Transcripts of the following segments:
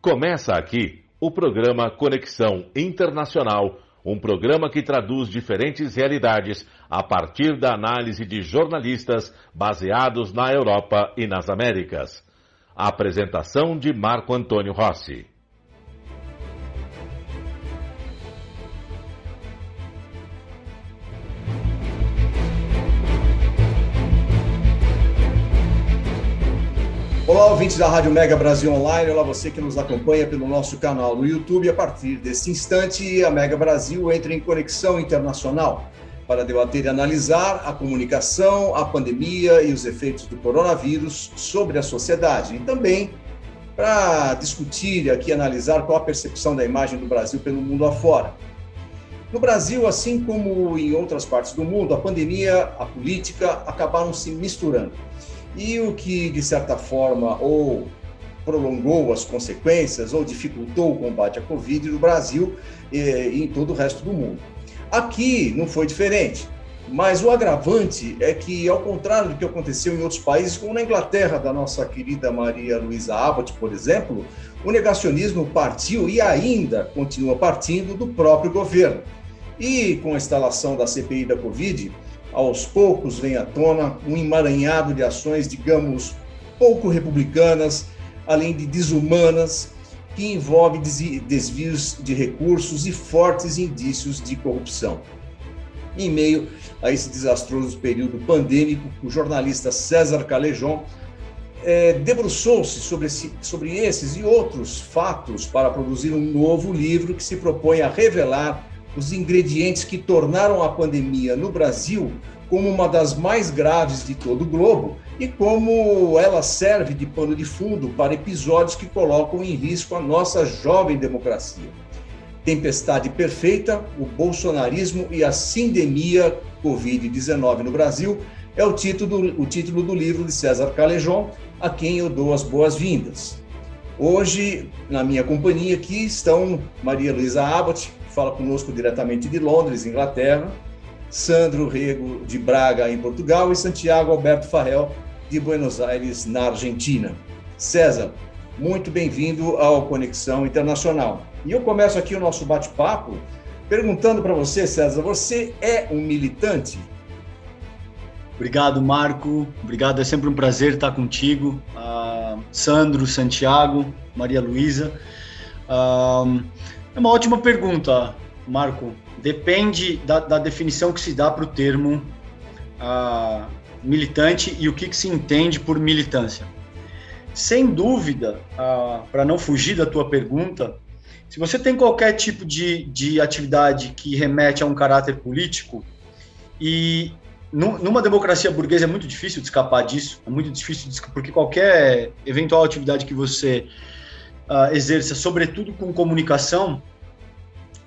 Começa aqui o programa Conexão Internacional, um programa que traduz diferentes realidades a partir da análise de jornalistas baseados na Europa e nas Américas. Apresentação de Marco Antônio Rossi. Olá, ouvintes da Rádio Mega Brasil Online. Olá, você que nos acompanha pelo nosso canal no YouTube. A partir deste instante, a Mega Brasil entra em conexão internacional para debater e analisar a comunicação, a pandemia e os efeitos do coronavírus sobre a sociedade. E também para discutir aqui analisar qual a percepção da imagem do Brasil pelo mundo afora. No Brasil, assim como em outras partes do mundo, a pandemia, a política acabaram se misturando e o que, de certa forma, ou prolongou as consequências ou dificultou o combate à Covid no Brasil e em todo o resto do mundo. Aqui não foi diferente, mas o agravante é que, ao contrário do que aconteceu em outros países, como na Inglaterra, da nossa querida Maria Luísa Abbott, por exemplo, o negacionismo partiu e ainda continua partindo do próprio governo. E com a instalação da CPI da Covid, aos poucos vem à tona um emaranhado de ações, digamos, pouco republicanas, além de desumanas, que envolve desvios de recursos e fortes indícios de corrupção. Em meio a esse desastroso período pandêmico, o jornalista César Calejon é, debruçou-se sobre, esse, sobre esses e outros fatos para produzir um novo livro que se propõe a revelar os ingredientes que tornaram a pandemia no Brasil como uma das mais graves de todo o globo e como ela serve de pano de fundo para episódios que colocam em risco a nossa jovem democracia. Tempestade Perfeita, o bolsonarismo e a sindemia Covid-19 no Brasil é o título, o título do livro de César Calejon, a quem eu dou as boas-vindas. Hoje, na minha companhia aqui estão Maria Luísa Abbott, fala conosco diretamente de Londres, Inglaterra, Sandro Rego, de Braga, em Portugal, e Santiago Alberto Farrell, de Buenos Aires, na Argentina. César, muito bem-vindo ao Conexão Internacional. E eu começo aqui o nosso bate-papo perguntando para você, César, você é um militante? Obrigado, Marco. Obrigado, é sempre um prazer estar contigo. Uh, Sandro, Santiago, Maria Luísa. Uh, é uma ótima pergunta, Marco. Depende da, da definição que se dá para o termo uh, militante e o que, que, se entende por militância. Sem dúvida, uh, para não fugir da tua pergunta, se você tem qualquer tipo de, de atividade que remete a um caráter político, e numa democracia burguesa é muito difícil de escapar disso, é muito difícil, de, porque qualquer eventual atividade que você uh, exerça, sobretudo com comunicação,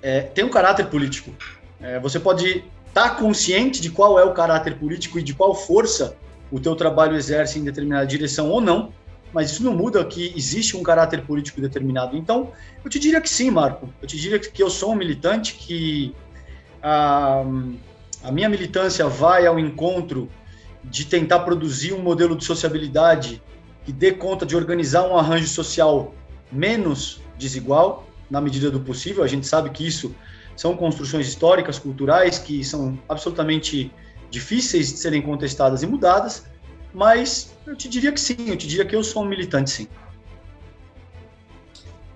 é, tem um caráter político. É, você pode estar tá consciente de qual é o caráter político e de qual força o teu trabalho exerce em determinada direção ou não, mas isso não muda que existe um caráter político determinado. Então, eu te diria que sim, Marco. Eu te diria que eu sou um militante que a, a minha militância vai ao encontro de tentar produzir um modelo de sociabilidade que dê conta de organizar um arranjo social menos desigual, na medida do possível. A gente sabe que isso são construções históricas, culturais, que são absolutamente difíceis de serem contestadas e mudadas, mas eu te diria que sim, eu te diria que eu sou um militante, sim.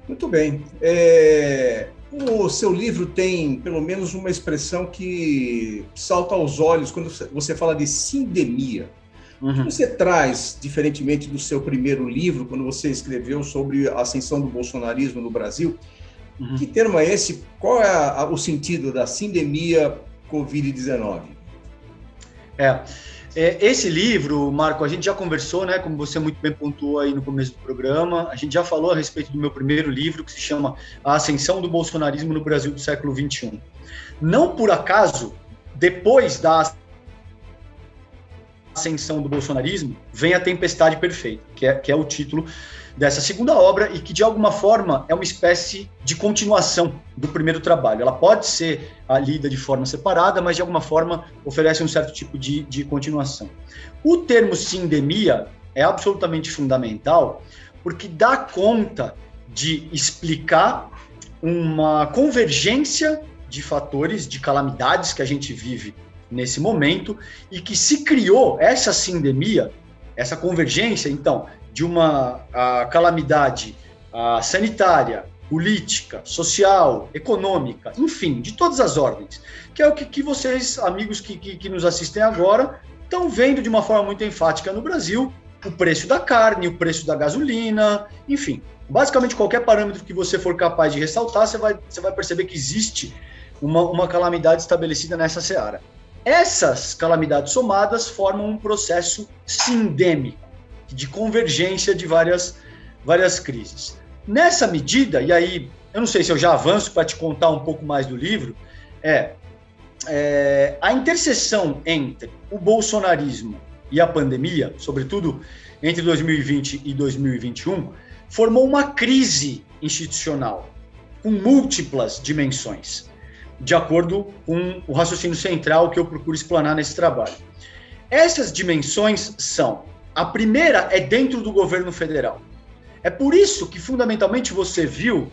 Muito bem. É... O seu livro tem, pelo menos, uma expressão que salta aos olhos quando você fala de sindemia. Uhum. O que você traz, diferentemente do seu primeiro livro, quando você escreveu sobre a ascensão do bolsonarismo no Brasil? Uhum. Que termo é esse? Qual é a, o sentido da sindemia Covid-19? É, é, esse livro, Marco, a gente já conversou, né? Como você muito bem pontuou aí no começo do programa, a gente já falou a respeito do meu primeiro livro, que se chama A Ascensão do Bolsonarismo no Brasil do século XXI. Não por acaso, depois da ascensão do bolsonarismo, vem a tempestade perfeita, que é, que é o título dessa segunda obra e que, de alguma forma, é uma espécie de continuação do primeiro trabalho. Ela pode ser lida de forma separada, mas, de alguma forma, oferece um certo tipo de, de continuação. O termo sindemia é absolutamente fundamental porque dá conta de explicar uma convergência de fatores, de calamidades que a gente vive nesse momento e que se criou essa sindemia, essa convergência, então, de uma calamidade sanitária, política, social, econômica, enfim, de todas as ordens, que é o que, que vocês, amigos que, que, que nos assistem agora, estão vendo de uma forma muito enfática no Brasil, o preço da carne, o preço da gasolina, enfim, basicamente qualquer parâmetro que você for capaz de ressaltar, você vai, você vai perceber que existe uma, uma calamidade estabelecida nessa seara. Essas calamidades somadas formam um processo sindêmico, de convergência de várias, várias crises. Nessa medida, e aí eu não sei se eu já avanço para te contar um pouco mais do livro, é, é, a interseção entre o bolsonarismo e a pandemia, sobretudo entre 2020 e 2021, formou uma crise institucional com múltiplas dimensões, de acordo com o raciocínio central que eu procuro explanar nesse trabalho. Essas dimensões são: a primeira é dentro do governo federal. É por isso que, fundamentalmente, você viu,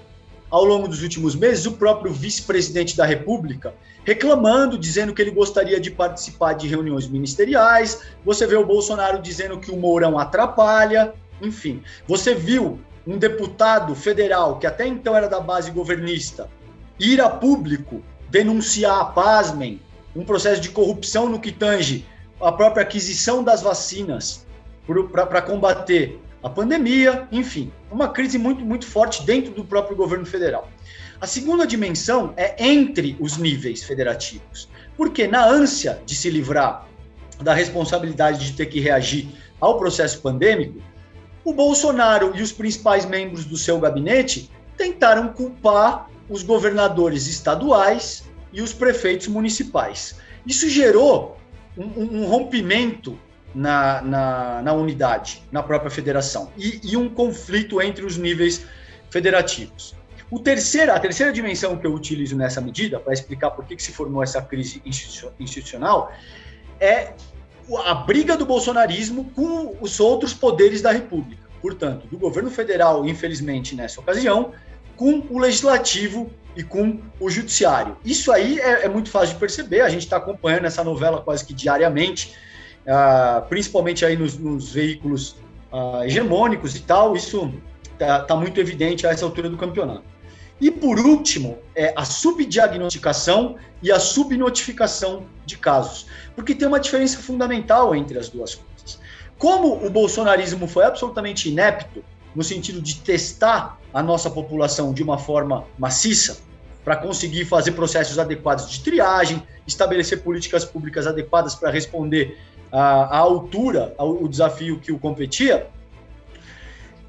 ao longo dos últimos meses, o próprio vice-presidente da República reclamando, dizendo que ele gostaria de participar de reuniões ministeriais. Você vê o Bolsonaro dizendo que o Mourão atrapalha. Enfim, você viu um deputado federal, que até então era da base governista, ir a público denunciar, pasmem, um processo de corrupção no que tange a própria aquisição das vacinas para combater a pandemia, enfim, uma crise muito, muito forte dentro do próprio governo federal. A segunda dimensão é entre os níveis federativos, porque na ânsia de se livrar da responsabilidade de ter que reagir ao processo pandêmico, o Bolsonaro e os principais membros do seu gabinete tentaram culpar os governadores estaduais e os prefeitos municipais. Isso gerou um, um rompimento na, na, na unidade, na própria federação, e, e um conflito entre os níveis federativos. O terceira, a terceira dimensão que eu utilizo nessa medida, para explicar por que, que se formou essa crise institucional, é a briga do bolsonarismo com os outros poderes da República. Portanto, do governo federal, infelizmente, nessa ocasião, com o legislativo e com o judiciário. Isso aí é, é muito fácil de perceber, a gente está acompanhando essa novela quase que diariamente uh, principalmente aí nos, nos veículos uh, hegemônicos e tal, isso está tá muito evidente a essa altura do campeonato. E por último, é a subdiagnosticação e a subnotificação de casos, porque tem uma diferença fundamental entre as duas coisas. Como o bolsonarismo foi absolutamente inepto no sentido de testar a nossa população de uma forma maciça, para conseguir fazer processos adequados de triagem, estabelecer políticas públicas adequadas para responder a, altura, ao, desafio que o competia,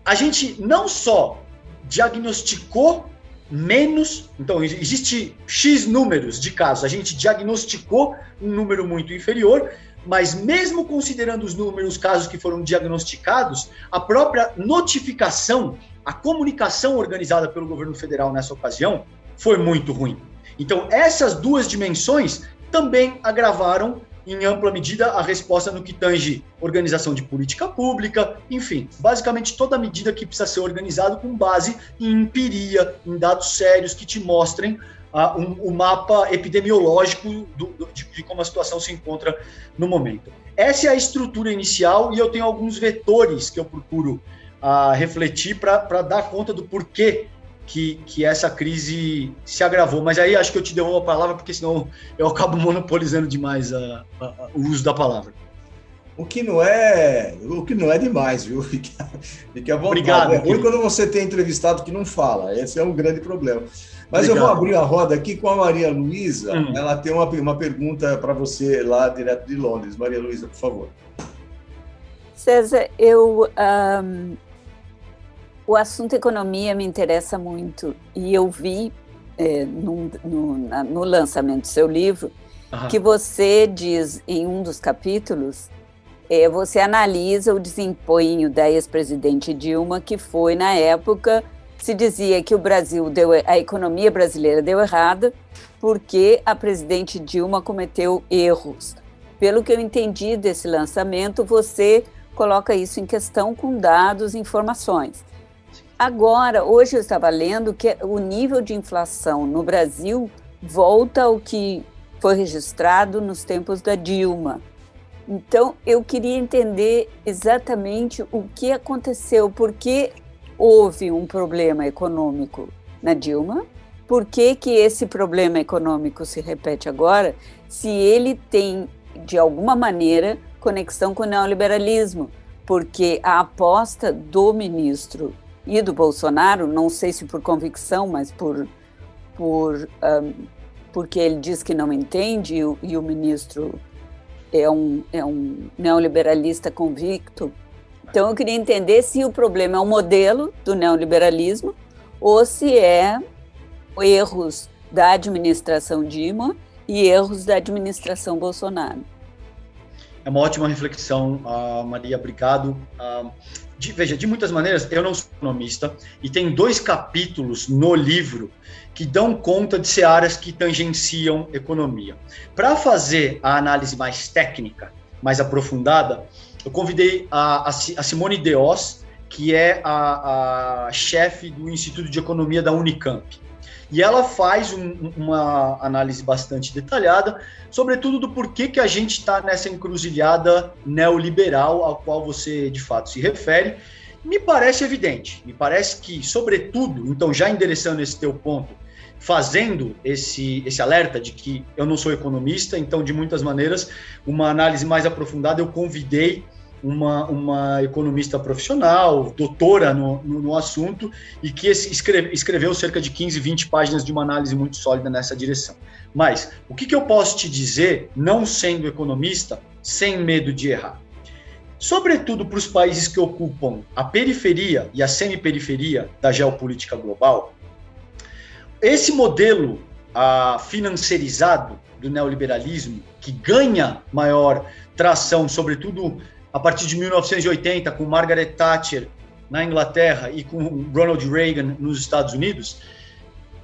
a gente não só diagnosticou menos, então existe X números de casos, a gente diagnosticou um número muito inferior, mas mesmo considerando os números, casos que foram diagnosticados, a própria notificação, a comunicação organizada pelo governo federal nessa ocasião foi muito ruim. Então, essas duas dimensões também agravaram em ampla medida, a resposta no que tange organização de política pública, enfim, basicamente toda medida que precisa ser organizada com base em empiria, em dados sérios que te mostrem uh, um, o mapa epidemiológico do, do, de, de, como a situação se encontra no momento. Essa é a estrutura inicial e eu tenho alguns vetores que eu procuro uh, refletir para dar conta do porquê que, que essa crise se agravou. Mas aí acho que eu te devolvo a palavra, porque senão eu acabo monopolizando demais a, a, a, o uso da palavra. O que não é, o que não é demais, viu? Fique à vontade. Obrigado. É ruim quando você tem entrevistado que não fala. Esse é um grande problema. Mas Obrigado. eu vou abrir a roda aqui com a Maria Luísa. Hum. Ela tem uma, uma pergunta para você lá direto de Londres. Maria Luísa, por favor. César, eu um, o assunto economia me interessa muito e eu vi é, no, no, no, lançamento do seu livro uhum. que você diz em um dos capítulos é, você analisa o desempenho da ex-presidente Dilma que foi na época se dizia que o Brasil deu a economia brasileira deu errada porque a presidente Dilma cometeu erros. Pelo que eu entendi desse lançamento, você coloca isso em questão com dados e informações. agora, hoje eu estava lendo que o nível de inflação no Brasil volta ao que foi registrado nos tempos da Dilma. Então, eu queria entender exatamente o que aconteceu, por que houve um problema econômico na Dilma, por que, que esse problema econômico se repete agora, se ele tem, de alguma maneira, conexão com o neoliberalismo, porque a aposta do ministro e do Bolsonaro, não sei se por convicção, mas por, por um, porque ele diz que não entende e o, e o ministro é um, é um neoliberalista convicto. Então eu queria entender se o problema é o modelo do neoliberalismo ou se é erros da administração Dilma e erros da administração Bolsonaro. É uma ótima reflexão, uh, Maria, obrigado. Uh, de, veja, de muitas maneiras, eu não sou economista e tem dois capítulos no livro que dão conta de searas que tangenciam economia. Para fazer a análise mais técnica, mais aprofundada, eu convidei a, a, Simone Deos, que é a, a chefe do Instituto de Economia da Unicamp. E ela faz um, uma análise bastante detalhada, sobretudo do porquê que a gente está nessa encruzilhada neoliberal ao qual você de fato se refere. Me parece evidente, me parece que, sobretudo, então já endereçando esse teu ponto, fazendo esse, esse alerta de que eu não sou economista, então, de muitas maneiras, uma análise mais aprofundada eu convidei uma, uma economista profissional, doutora no, no, no assunto, e que escreve, escreveu cerca de 15, 20 páginas de uma análise muito sólida nessa direção. Mas o que, que eu posso te dizer, não sendo economista, sem medo de errar? Sobretudo para os países que ocupam a periferia e a semi-periferia da geopolítica global, esse modelo ah, financeirizado do neoliberalismo, que ganha maior tração, sobretudo a partir de 1980, com Margaret Thatcher na Inglaterra e com Ronald Reagan nos Estados Unidos,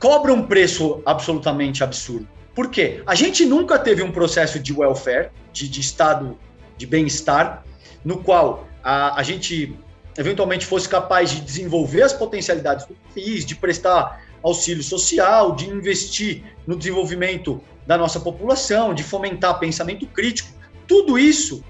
cobra um preço absolutamente absurdo. Por quê? A gente nunca teve um processo de welfare, de, de estado de bem-estar, no qual a, a gente eventualmente fosse capaz de desenvolver as potencialidades do país, de prestar auxílio social, de investir no desenvolvimento da nossa população, de fomentar pensamento crítico. Tudo isso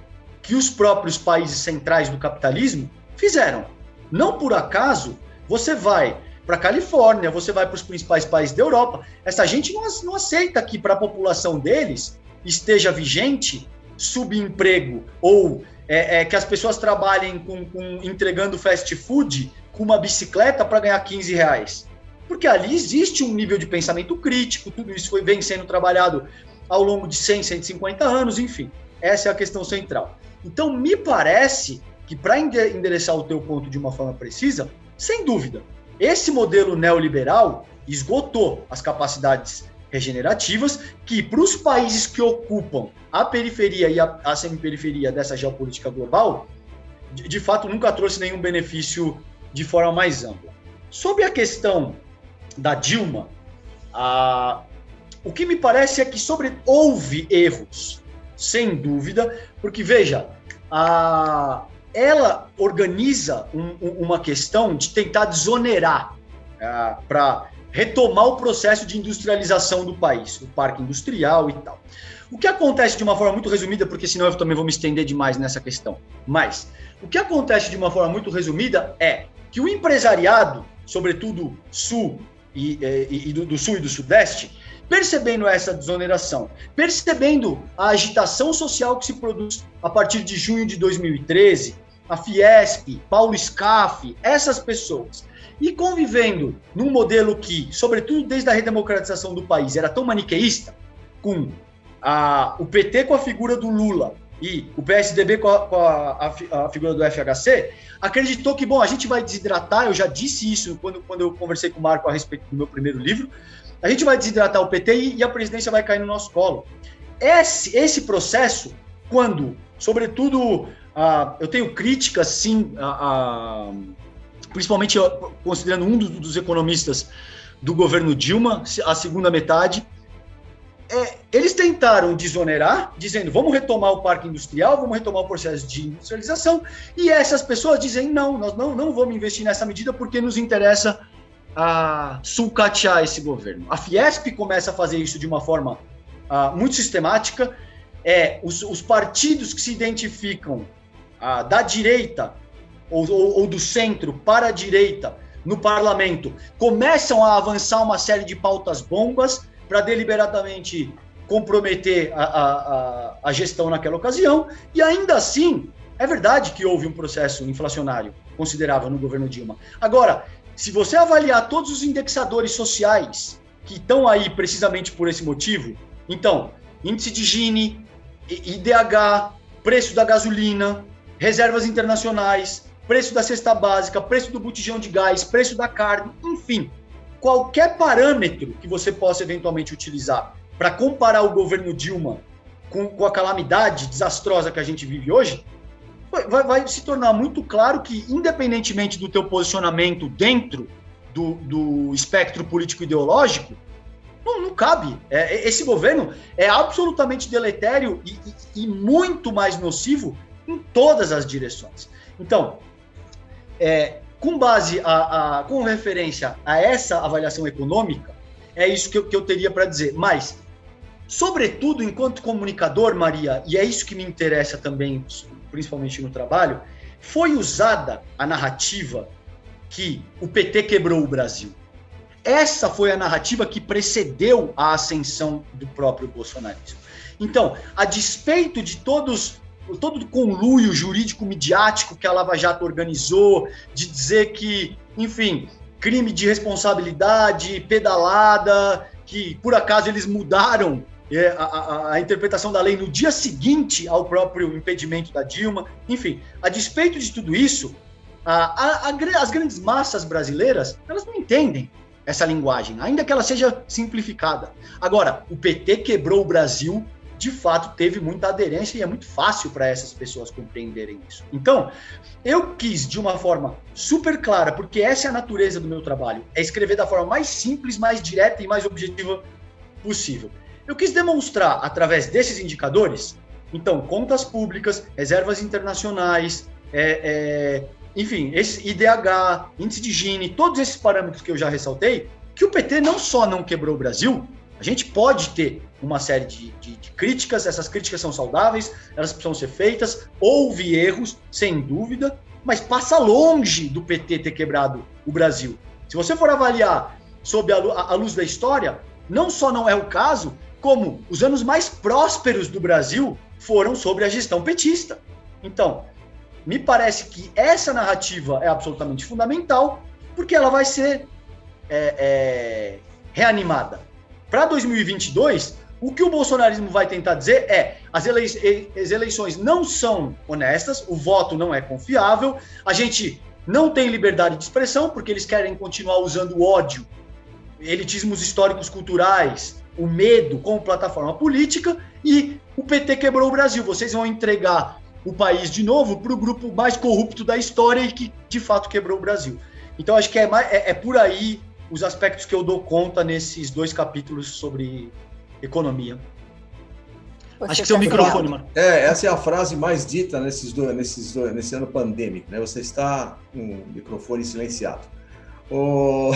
que os próprios países centrais do capitalismo fizeram. Não por acaso você vai para a Califórnia, você vai para os principais países da Europa. Essa gente não, não aceita que para a população deles esteja vigente subemprego ou é, é, que as pessoas trabalhem com, com, entregando fast food com uma bicicleta para ganhar 15 reais. Porque ali existe um nível de pensamento crítico, tudo isso foi, vem sendo trabalhado ao longo de 100, 150 anos, enfim. Essa é a questão central. Então, me parece que para endereçar o teu ponto de uma forma precisa, sem dúvida, esse modelo neoliberal esgotou as capacidades regenerativas que, para os países que ocupam a periferia e a, a semiperiferia dessa geopolítica global, de, de, fato nunca trouxe nenhum benefício de forma mais ampla. Sobre a questão da Dilma, a, o que me parece é que sobre, houve erros sem dúvida, porque veja, a, ela organiza um, uma questão de tentar desonerar é, para retomar o processo de industrialização do país, o parque industrial e tal. O que acontece de uma forma muito resumida, porque senão eu também vou me estender demais nessa questão, mas o que acontece de uma forma muito resumida é que o empresariado, sobretudo sul e, e, e do, do sul e do sudeste, percebendo essa desoneração, percebendo a agitação social que se produz a partir de junho de 2013, a Fiesp, Paulo Scaff, essas pessoas, e convivendo num modelo que, sobretudo desde a redemocratização do país, era tão maniqueísta, com a, o PT com a figura do Lula e o PSDB com, a, com a, a, figura do FHC, acreditou que, bom, a gente vai desidratar, eu já disse isso quando, quando eu conversei com o Marco a respeito do meu primeiro livro, a gente vai desidratar o PT e, e a presidência vai cair no nosso colo. Esse, esse processo, quando, sobretudo, uh, eu tenho críticas, sim, uh, uh, principalmente considerando um dos, dos economistas do governo Dilma, a segunda metade, é, eles tentaram desonerar, dizendo vamos retomar o parque industrial, vamos retomar o processo de industrialização, e essas pessoas dizem não, nós não, não vamos investir nessa medida porque nos interessa a sulcatear esse governo. A Fiesp começa a fazer isso de uma forma uh, muito sistemática. É, os, os, partidos que se identificam uh, da direita ou, ou, ou do centro para a direita no parlamento começam a avançar uma série de pautas bombas para deliberadamente comprometer a, a, a, gestão naquela ocasião, e ainda assim, é verdade que houve um processo inflacionário considerável no governo Dilma. Agora, se você avaliar todos os indexadores sociais que estão aí precisamente por esse motivo, então, índice de Gini, IDH, preço da gasolina, reservas internacionais, preço da cesta básica, preço do botijão de gás, preço da carne, enfim, qualquer parâmetro que você possa eventualmente utilizar para comparar o governo Dilma com, com, a calamidade desastrosa que a gente vive hoje, vai, vai, se tornar muito claro que, independentemente do teu posicionamento dentro do, do espectro político-ideológico, não, não, cabe. É, esse governo é absolutamente deletério e, e, e, muito mais nocivo em todas as direções. Então, é, com base a, a, com referência a essa avaliação econômica, é isso que eu, que eu teria para dizer. Mas, sobretudo, enquanto comunicador, Maria, e é isso que me interessa também, principalmente no trabalho, foi usada a narrativa que o PT quebrou o Brasil. Essa foi a narrativa que precedeu a ascensão do próprio bolsonarismo. Então, a despeito de todos todo o conluio jurídico midiático que a Lava Jato organizou, de dizer que, enfim, crime de responsabilidade, pedalada, que por acaso eles mudaram a, a, a, interpretação da lei no dia seguinte ao próprio impedimento da Dilma. Enfim, a despeito de tudo isso, a, as grandes massas brasileiras elas não entendem essa linguagem, ainda que ela seja simplificada. Agora, o PT quebrou o Brasil de fato teve muita aderência e é muito fácil para essas pessoas compreenderem isso. Então, eu quis de uma forma super clara, porque essa é a natureza do meu trabalho, é escrever da forma mais simples, mais direta e mais objetiva possível. Eu quis demonstrar através desses indicadores, então, contas públicas, reservas internacionais, é, é, enfim, esse IDH, índice de Gini, todos esses parâmetros que eu já ressaltei, que o PT não só não quebrou o Brasil, a gente pode ter uma série de, de, de, críticas, essas críticas são saudáveis, elas precisam ser feitas, houve erros, sem dúvida, mas passa longe do PT ter quebrado o Brasil. Se você for avaliar sob a, a, a luz da história, não só não é o caso, como os anos mais prósperos do Brasil foram sobre a gestão petista. Então, me parece que essa narrativa é absolutamente fundamental, porque ela vai ser é, é, reanimada para 2022, o que o bolsonarismo vai tentar dizer é: as, elei as eleições não são honestas, o voto não é confiável, a gente não tem liberdade de expressão, porque eles querem continuar usando ódio, elitismos históricos culturais, o medo como plataforma política, e o PT quebrou o Brasil. Vocês vão entregar o país de novo para o grupo mais corrupto da história e que de fato quebrou o Brasil. Então acho que é, mais, é, é por aí os aspectos que eu dou conta nesses dois capítulos sobre economia. Você Acho que seu tá microfone, mano. É, essa é a frase mais dita nesses dois, nesses dois, nesse ano pandêmico, né? Você está com o microfone silenciado. Oh...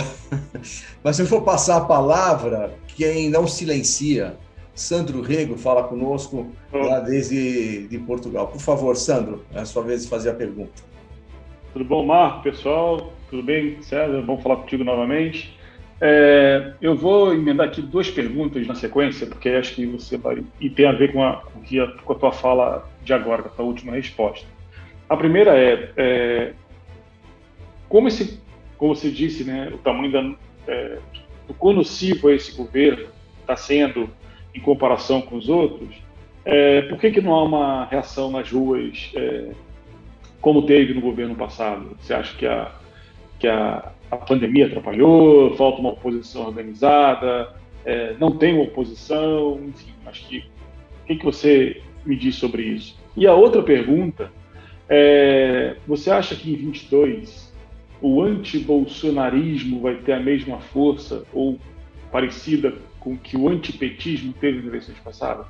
Mas se eu for passar a palavra, quem não silencia, Sandro Rego fala conosco lá desde de Portugal. Por favor, Sandro, é a sua vez de fazer a pergunta. Tudo bom, Marco, pessoal? Tudo bem, César? Vamos falar contigo novamente. É, eu vou emendar aqui duas perguntas na sequência, porque acho que você vai. e tem a ver com a, com a tua fala de agora, com a tua última resposta. A primeira é, é como, esse, como você disse, né, o tamanho da, é, do quão nocivo esse governo está sendo em comparação com os outros, é, por que, que não há uma reação nas ruas é, como teve no governo passado? Você acha que a que a, a pandemia atrapalhou, falta uma oposição organizada, é, não tem uma oposição, enfim, acho que o que, que você me diz sobre isso? E a outra pergunta é, você acha que em 22 o anti-bolsonarismo vai ter a mesma força ou parecida com que o antipetismo teve nas eleições passadas?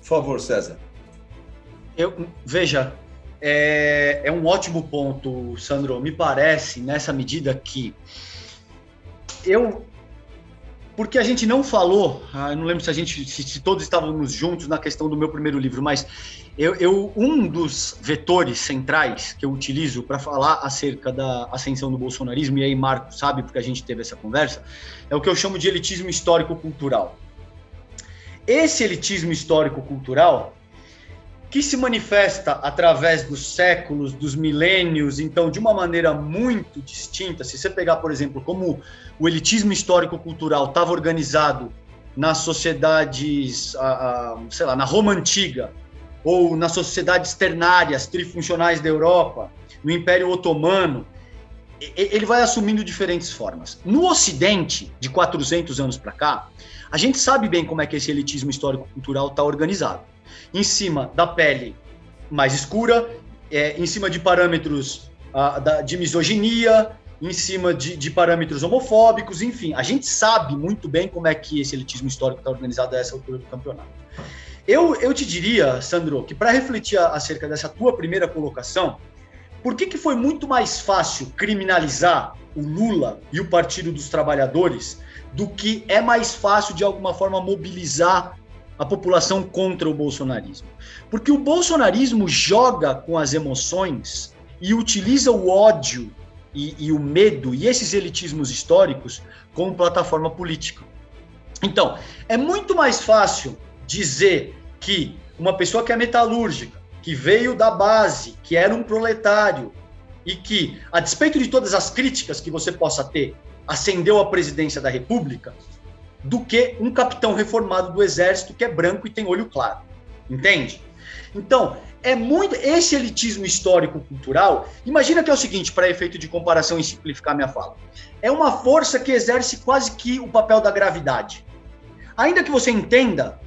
Por favor, César. Eu, veja, é, é um ótimo ponto, Sandro. Me parece, nessa medida que eu porque a gente não falou, ah, eu não lembro se a gente, se, todos estávamos juntos na questão do meu primeiro livro, mas eu, eu um dos vetores centrais que eu utilizo para falar acerca da ascensão do bolsonarismo, e aí Marco sabe porque a gente teve essa conversa, é o que eu chamo de elitismo histórico-cultural. Esse elitismo histórico-cultural, que se manifesta através dos séculos, dos milênios, então de uma maneira muito distinta. Se você pegar, por exemplo, como o elitismo histórico-cultural estava organizado nas sociedades, sei lá, na Roma Antiga, ou nas sociedades ternárias, trifuncionais da Europa, no Império Otomano, ele vai assumindo diferentes formas. No Ocidente, de 400 anos para cá, a gente sabe bem como é que esse elitismo histórico-cultural está organizado em cima da pele mais escura, é, em cima de parâmetros ah, da, de misoginia, em cima de, de, parâmetros homofóbicos, enfim, a gente sabe muito bem como é que esse elitismo histórico está organizado a essa altura do campeonato. Eu, eu te diria, Sandro, que para refletir acerca dessa tua primeira colocação, por que, que foi muito mais fácil criminalizar o Lula e o Partido dos Trabalhadores do que é mais fácil, de alguma forma, mobilizar a população contra o bolsonarismo. Porque o bolsonarismo joga com as emoções e utiliza o ódio e, e o medo e esses elitismos históricos como plataforma política. Então, é muito mais fácil dizer que uma pessoa que é metalúrgica, que veio da base, que era um proletário e que, a despeito de todas as críticas que você possa ter, ascendeu à presidência da República, do que um capitão reformado do exército que é branco e tem olho claro. Entende? Então, é muito esse elitismo histórico cultural. Imagina que é o seguinte, para efeito de comparação e simplificar minha fala. É uma força que exerce quase que o papel da gravidade. Ainda que você entenda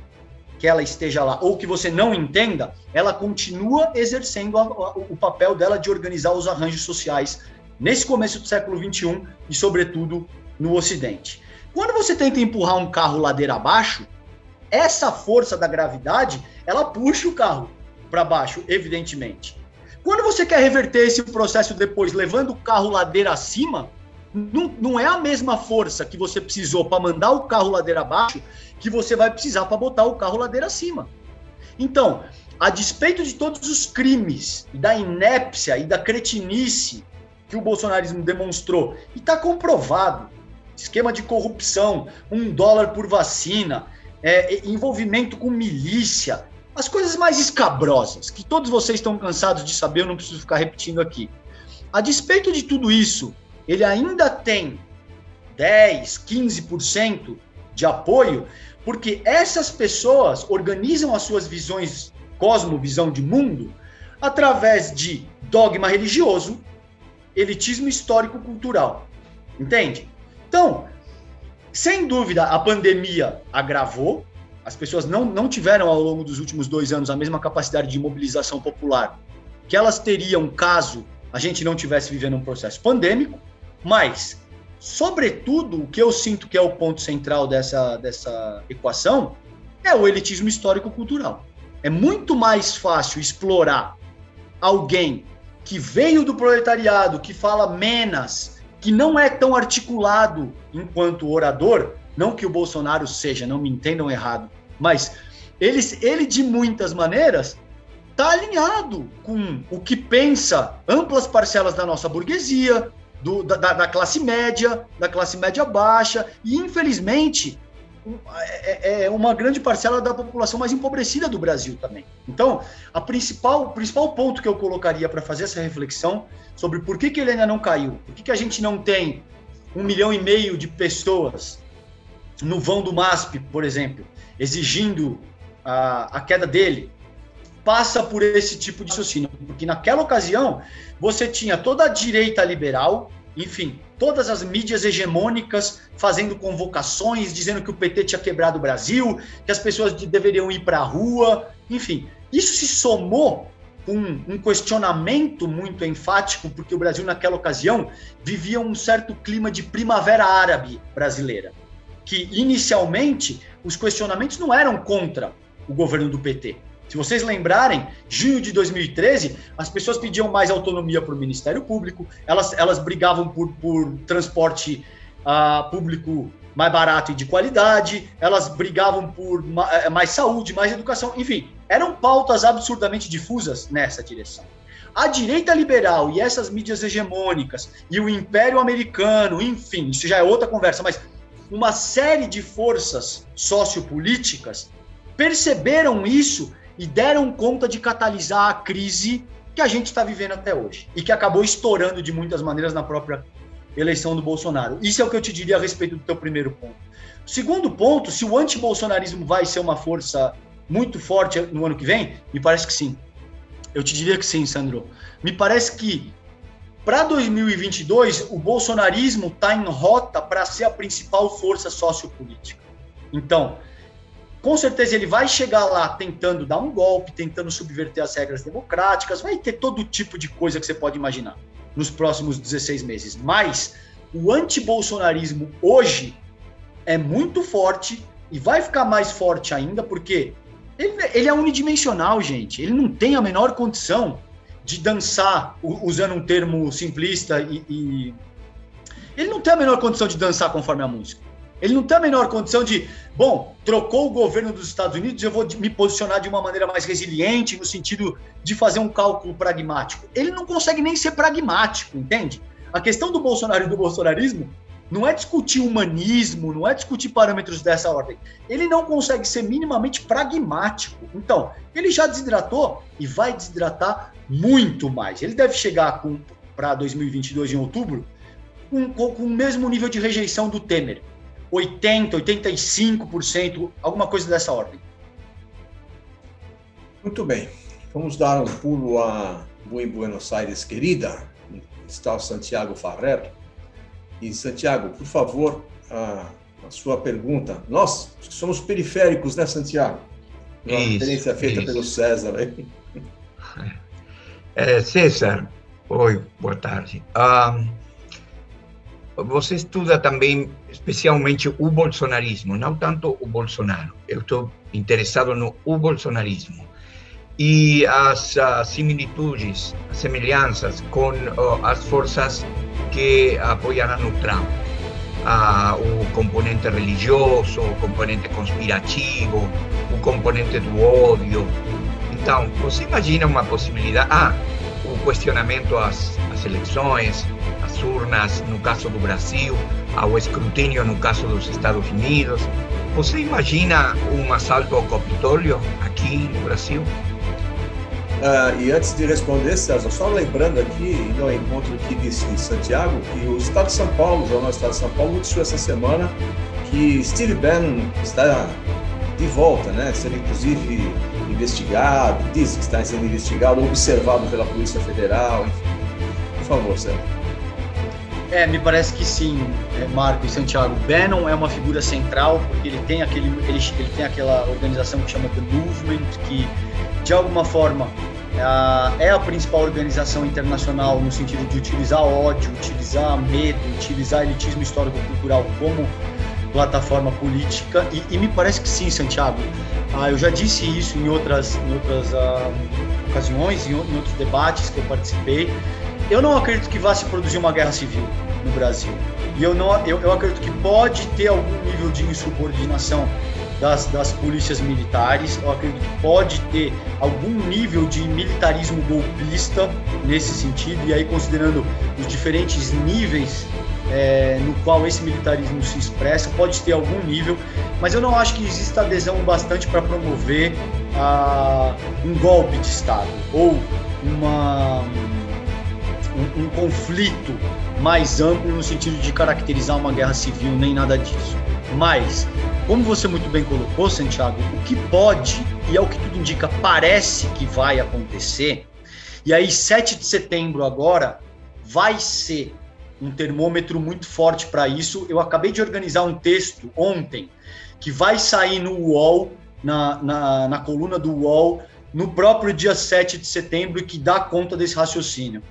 que ela esteja lá ou que você não entenda, ela continua exercendo a, a, o papel dela de organizar os arranjos sociais nesse começo do século XXI e, sobretudo, no Ocidente. Quando você tenta empurrar um carro ladeira abaixo, essa força da gravidade, ela puxa o carro para baixo, evidentemente. Quando você quer reverter esse processo depois, levando o carro ladeira acima, não, não é a mesma força que você precisou para mandar o carro ladeira abaixo que você vai precisar para botar o carro ladeira acima. Então, a despeito de todos os crimes, da inépcia e da cretinice que o bolsonarismo demonstrou, e está comprovado, esquema de corrupção, um dólar por vacina, é, envolvimento com milícia, as coisas mais escabrosas, que todos vocês estão cansados de saber, eu não preciso ficar repetindo aqui. A despeito de tudo isso, ele ainda tem 10, 15% de apoio, porque essas pessoas organizam as suas visões, cosmovisão de mundo, através de dogma religioso, elitismo histórico-cultural. Entende? Então, sem dúvida, a pandemia agravou, as pessoas não, não tiveram ao longo dos últimos dois anos a mesma capacidade de mobilização popular que elas teriam caso a gente não tivesse vivendo um processo pandêmico, mas, sobretudo, o que eu sinto que é o ponto central dessa, dessa equação é o elitismo histórico-cultural. É muito mais fácil explorar alguém que veio do proletariado, que fala menos que não é tão articulado enquanto orador, não que o Bolsonaro seja, não me entendam errado, mas ele, ele de muitas maneiras está alinhado com o que pensa amplas parcelas da nossa burguesia, do, da, da, classe média, da classe média baixa, e infelizmente é, é, é uma grande parcela da população mais empobrecida do Brasil também. Então, a principal, o principal ponto que eu colocaria para fazer essa reflexão sobre por que, que ele ainda não caiu, por que, que a gente não tem um milhão e meio de pessoas no vão do MASP, por exemplo, exigindo a, a queda dele, passa por esse tipo de raciocínio, porque naquela ocasião você tinha toda a direita liberal, enfim, todas as mídias hegemônicas fazendo convocações, dizendo que o PT tinha quebrado o Brasil, que as pessoas deveriam ir para a rua, enfim. Isso se somou com um questionamento muito enfático, porque o Brasil, naquela ocasião, vivia um certo clima de primavera árabe brasileira. que inicialmente os questionamentos não eram contra o governo do PT. Se vocês lembrarem, junho de 2013, as pessoas pediam mais autonomia para o Ministério Público, elas, elas brigavam por, por transporte uh, público mais barato e de qualidade, elas brigavam por eh, mais saúde, mais educação, enfim, eram pautas absurdamente difusas nessa direção. A direita liberal e essas mídias hegemônicas e o Império Americano, enfim, isso já é outra conversa, mas uma série de forças sociopolíticas perceberam isso e deram conta de catalisar a crise que a gente está vivendo até hoje e que acabou estourando de muitas maneiras na própria eleição do Bolsonaro. Isso é o que eu te diria a respeito do teu primeiro ponto. Segundo ponto, se o antibolsonarismo vai ser uma força muito forte no ano que vem, me parece que sim. Eu te diria que sim, Sandro. Me parece que para 2022 o bolsonarismo está em rota para ser a principal força sociopolítica. Então, com certeza ele vai chegar lá tentando dar um golpe, tentando subverter as regras democráticas, vai ter todo tipo de coisa que você pode imaginar nos próximos 16 meses. Mas o antibolsonarismo hoje é muito forte e vai ficar mais forte ainda porque ele, ele é unidimensional, gente. Ele não tem a menor condição de dançar, usando um termo simplista e, e ele não tem a menor condição de dançar conforme a música. Ele não tem a menor condição de, bom, trocou o governo dos Estados Unidos, eu vou me posicionar de uma maneira mais resiliente, no sentido de fazer um cálculo pragmático. Ele não consegue nem ser pragmático, entende? A questão do Bolsonaro e do bolsonarismo não é discutir humanismo, não é discutir parâmetros dessa ordem. Ele não consegue ser minimamente pragmático. Então, ele já desidratou e vai desidratar muito mais. Ele deve chegar para 2022, em outubro, com, com, com o mesmo nível de rejeição do Temer 80%, 85%, alguma coisa dessa ordem. Muito bem. Vamos dar um pulo a Buenos Aires, querida. Está o Santiago Farrer. E, Santiago, por favor, a, a sua pergunta. Nós somos periféricos, né, Santiago? Uma isso, referência feita isso. pelo César. É, César, oi, boa tarde. Um, você estuda também especialmente o bolsonarismo, não tanto o Bolsonaro. Eu estou interessado no bolsonarismo e as uh, similitudes, as semelhanças com uh, as forças que apoiaram o Trump. Uh, o componente religioso, o componente conspirativo, o componente do ódio. Então, você imagina uma possibilidade? Ah, o questionamento às, às urnas, no caso do Brasil, ao escrutínio no caso dos Estados Unidos. Você imagina um assalto ao Capitólio aqui no Brasil? Uh, e antes de responder, César, só lembrando aqui, no encontro aqui de Santiago, que o Estado de São Paulo, o Jornal Estado de São Paulo, noticiou essa semana que Steve Bannon está de volta, né? Sendo inclusive investigado, diz que está sendo investigado, observado pela Polícia Federal, enfim. Por favor, Sérgio. É, me parece que sim, é, Marco e Santiago. Bannon é uma figura central porque ele tem aquele, ele, ele tem aquela organização que chama The Movement, que de alguma forma é a, é a principal organização internacional no sentido de utilizar ódio, utilizar medo, utilizar elitismo histórico-cultural como plataforma política. E, e, me parece que sim, Santiago. Ah, eu já disse isso em outras, em outras ah, ocasiões, em, em outros debates que eu participei. Eu não acredito que vá se produzir uma guerra civil no Brasil. E eu, não, eu, eu acredito que pode ter algum nível de insubordinação das, das polícias militares. Eu acredito que pode ter algum nível de militarismo golpista nesse sentido. E aí, considerando os diferentes níveis é, no qual esse militarismo se expressa, pode ter algum nível, mas eu não acho que exista adesão bastante para promover ah, um golpe de Estado ou uma um, um conflito mais amplo no sentido de caracterizar uma guerra civil, nem nada disso. Mas, como você muito bem colocou, Santiago, o que pode, e é o que tudo indica, parece que vai acontecer, e aí 7 de setembro agora vai ser um termômetro muito forte para isso. Eu acabei de organizar um texto ontem que vai sair no UOL, na, na, na coluna do UOL, no próprio dia 7 de setembro, e que dá conta desse raciocínio.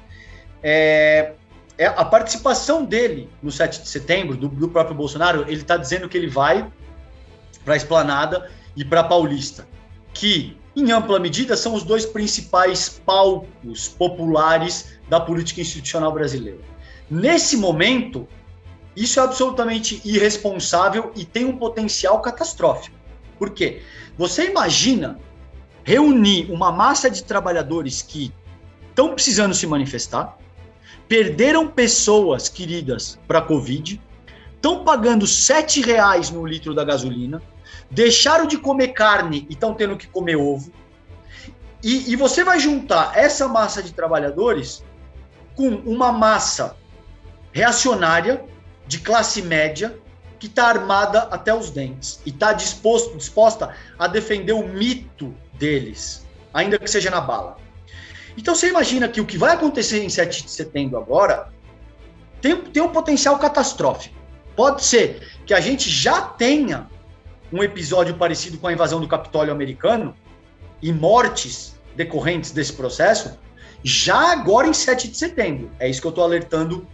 É, é a participação dele no 7 de setembro, do, do próprio Bolsonaro, ele está dizendo que ele vai para a Esplanada e para a Paulista, que, em ampla medida, são os dois principais palcos populares da política institucional brasileira. Nesse momento, isso é absolutamente irresponsável e tem um potencial catastrófico. Por quê? Você imagina reunir uma massa de trabalhadores que estão precisando se manifestar, perderam pessoas queridas para a Covid, estão pagando sete reais no litro da gasolina, deixaram de comer carne e estão tendo que comer ovo. E, e você vai juntar essa massa de trabalhadores com uma massa reacionária de classe média que está armada até os dentes e está disposta a defender o mito deles, ainda que seja na bala. Então você imagina que o que vai acontecer em 7 de setembro agora tem, tem um potencial catastrófico. Pode ser que a gente já tenha um episódio parecido com a invasão do Capitólio americano e mortes decorrentes desse processo já agora em 7 de setembro. É isso que eu estou alertando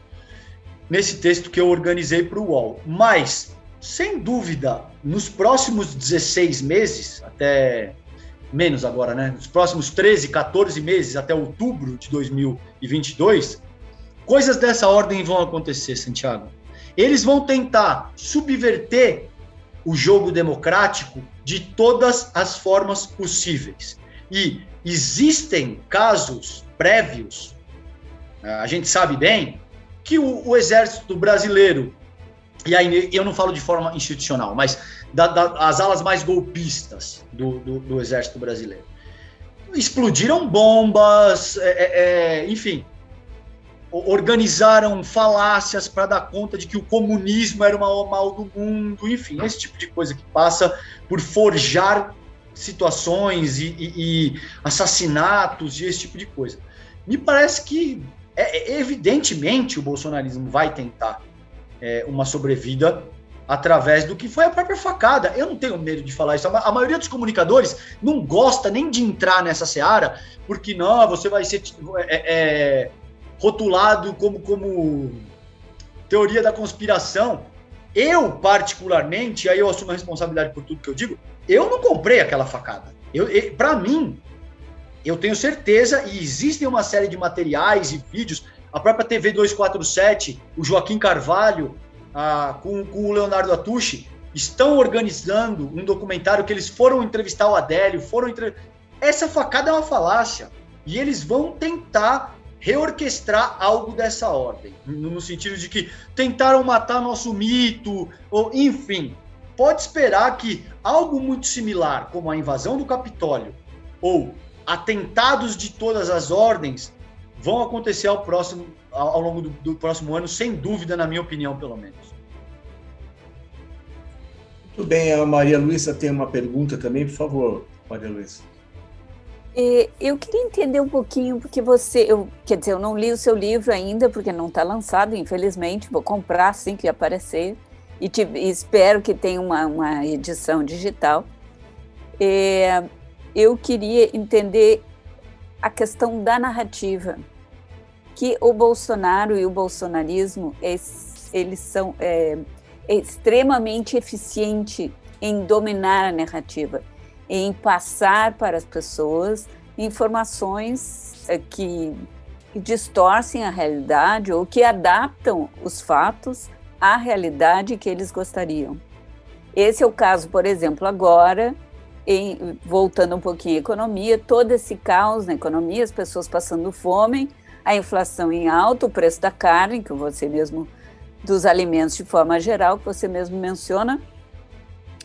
nesse texto que eu organizei para o UOL. Mas, sem dúvida, nos próximos 16 meses, até menos agora, né? Nos próximos 13, 14 meses, até outubro de 2022, coisas dessa ordem vão acontecer, Santiago. Eles vão tentar subverter o jogo democrático de todas as formas possíveis. E existem casos prévios, a gente sabe bem, que o, o exército brasileiro, e aí eu não falo de forma institucional, mas da, da, as alas mais golpistas do, do, do exército brasileiro, explodiram bombas, é, é, é enfim, organizaram falácias para dar conta de que o comunismo era o maior mal do mundo, enfim, esse tipo de coisa que passa por forjar situações e, e, e assassinatos e esse tipo de coisa. Me parece que é, é, evidentemente o bolsonarismo vai tentar é, uma sobrevida através do que foi a própria facada. Eu não tenho medo de falar isso. A maioria dos comunicadores não gosta nem de entrar nessa seara, porque não, você vai ser é, é, rotulado como, como teoria da conspiração. Eu, particularmente, aí eu assumo a responsabilidade por tudo que eu digo, eu não comprei aquela facada. Eu, eu para mim, eu tenho certeza, e existem uma série de materiais e vídeos, a própria TV 247, o Joaquim Carvalho, a, com, com o Leonardo Atushi, estão organizando um documentário que eles foram entrevistar o Adélio, foram entre... Essa facada é uma falácia. E eles vão tentar reorquestrar algo dessa ordem, no sentido de que tentaram matar nosso mito, ou enfim, pode esperar que algo muito similar, como a invasão do Capitólio ou atentados de todas as ordens vão acontecer ao, próximo, ao longo do, do próximo ano, sem dúvida, na minha opinião, pelo menos. Muito bem, a Maria Luísa tem uma pergunta também, por favor, Maria Luísa. É, eu queria entender um pouquinho, porque você, eu, quer dizer, eu não li o seu livro ainda, porque não está lançado, infelizmente, vou comprar assim que aparecer, e, te, e espero que tenha uma, uma edição digital. É, eu queria entender a questão da narrativa, que o Bolsonaro e o bolsonarismo, eles são é, extremamente eficientes em dominar a narrativa, em passar para as pessoas informações é, que distorcem a realidade ou que adaptam os fatos à realidade que eles gostariam. Esse é o caso, por exemplo, agora em, voltando um pouquinho à economia, todo esse caos na economia, as pessoas passando fome, a inflação em alta, o preço da carne, que você mesmo, dos alimentos de forma geral, que você mesmo menciona,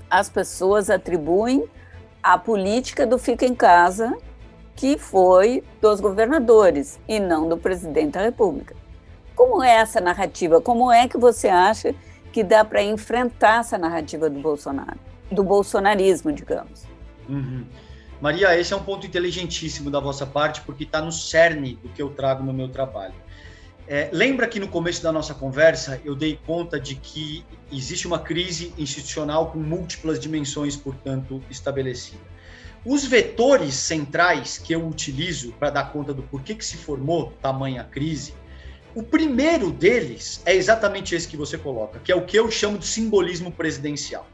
as pessoas atribuem a política do fica em casa, que foi dos governadores e não do presidente da República. Como é essa narrativa? Como é que você acha que dá para enfrentar essa narrativa do Bolsonaro? Do bolsonarismo, digamos. Uhum. Maria, esse é um ponto inteligentíssimo da vossa parte, porque está no cerne do que eu trago no meu trabalho. É, lembra que no começo da nossa conversa eu dei conta de que existe uma crise institucional com múltiplas dimensões, portanto, estabelecida. Os vetores centrais que eu utilizo para dar conta do porquê que se formou tamanha crise O primeiro deles é exatamente esse que você coloca, que é o que eu chamo de simbolismo presidencial.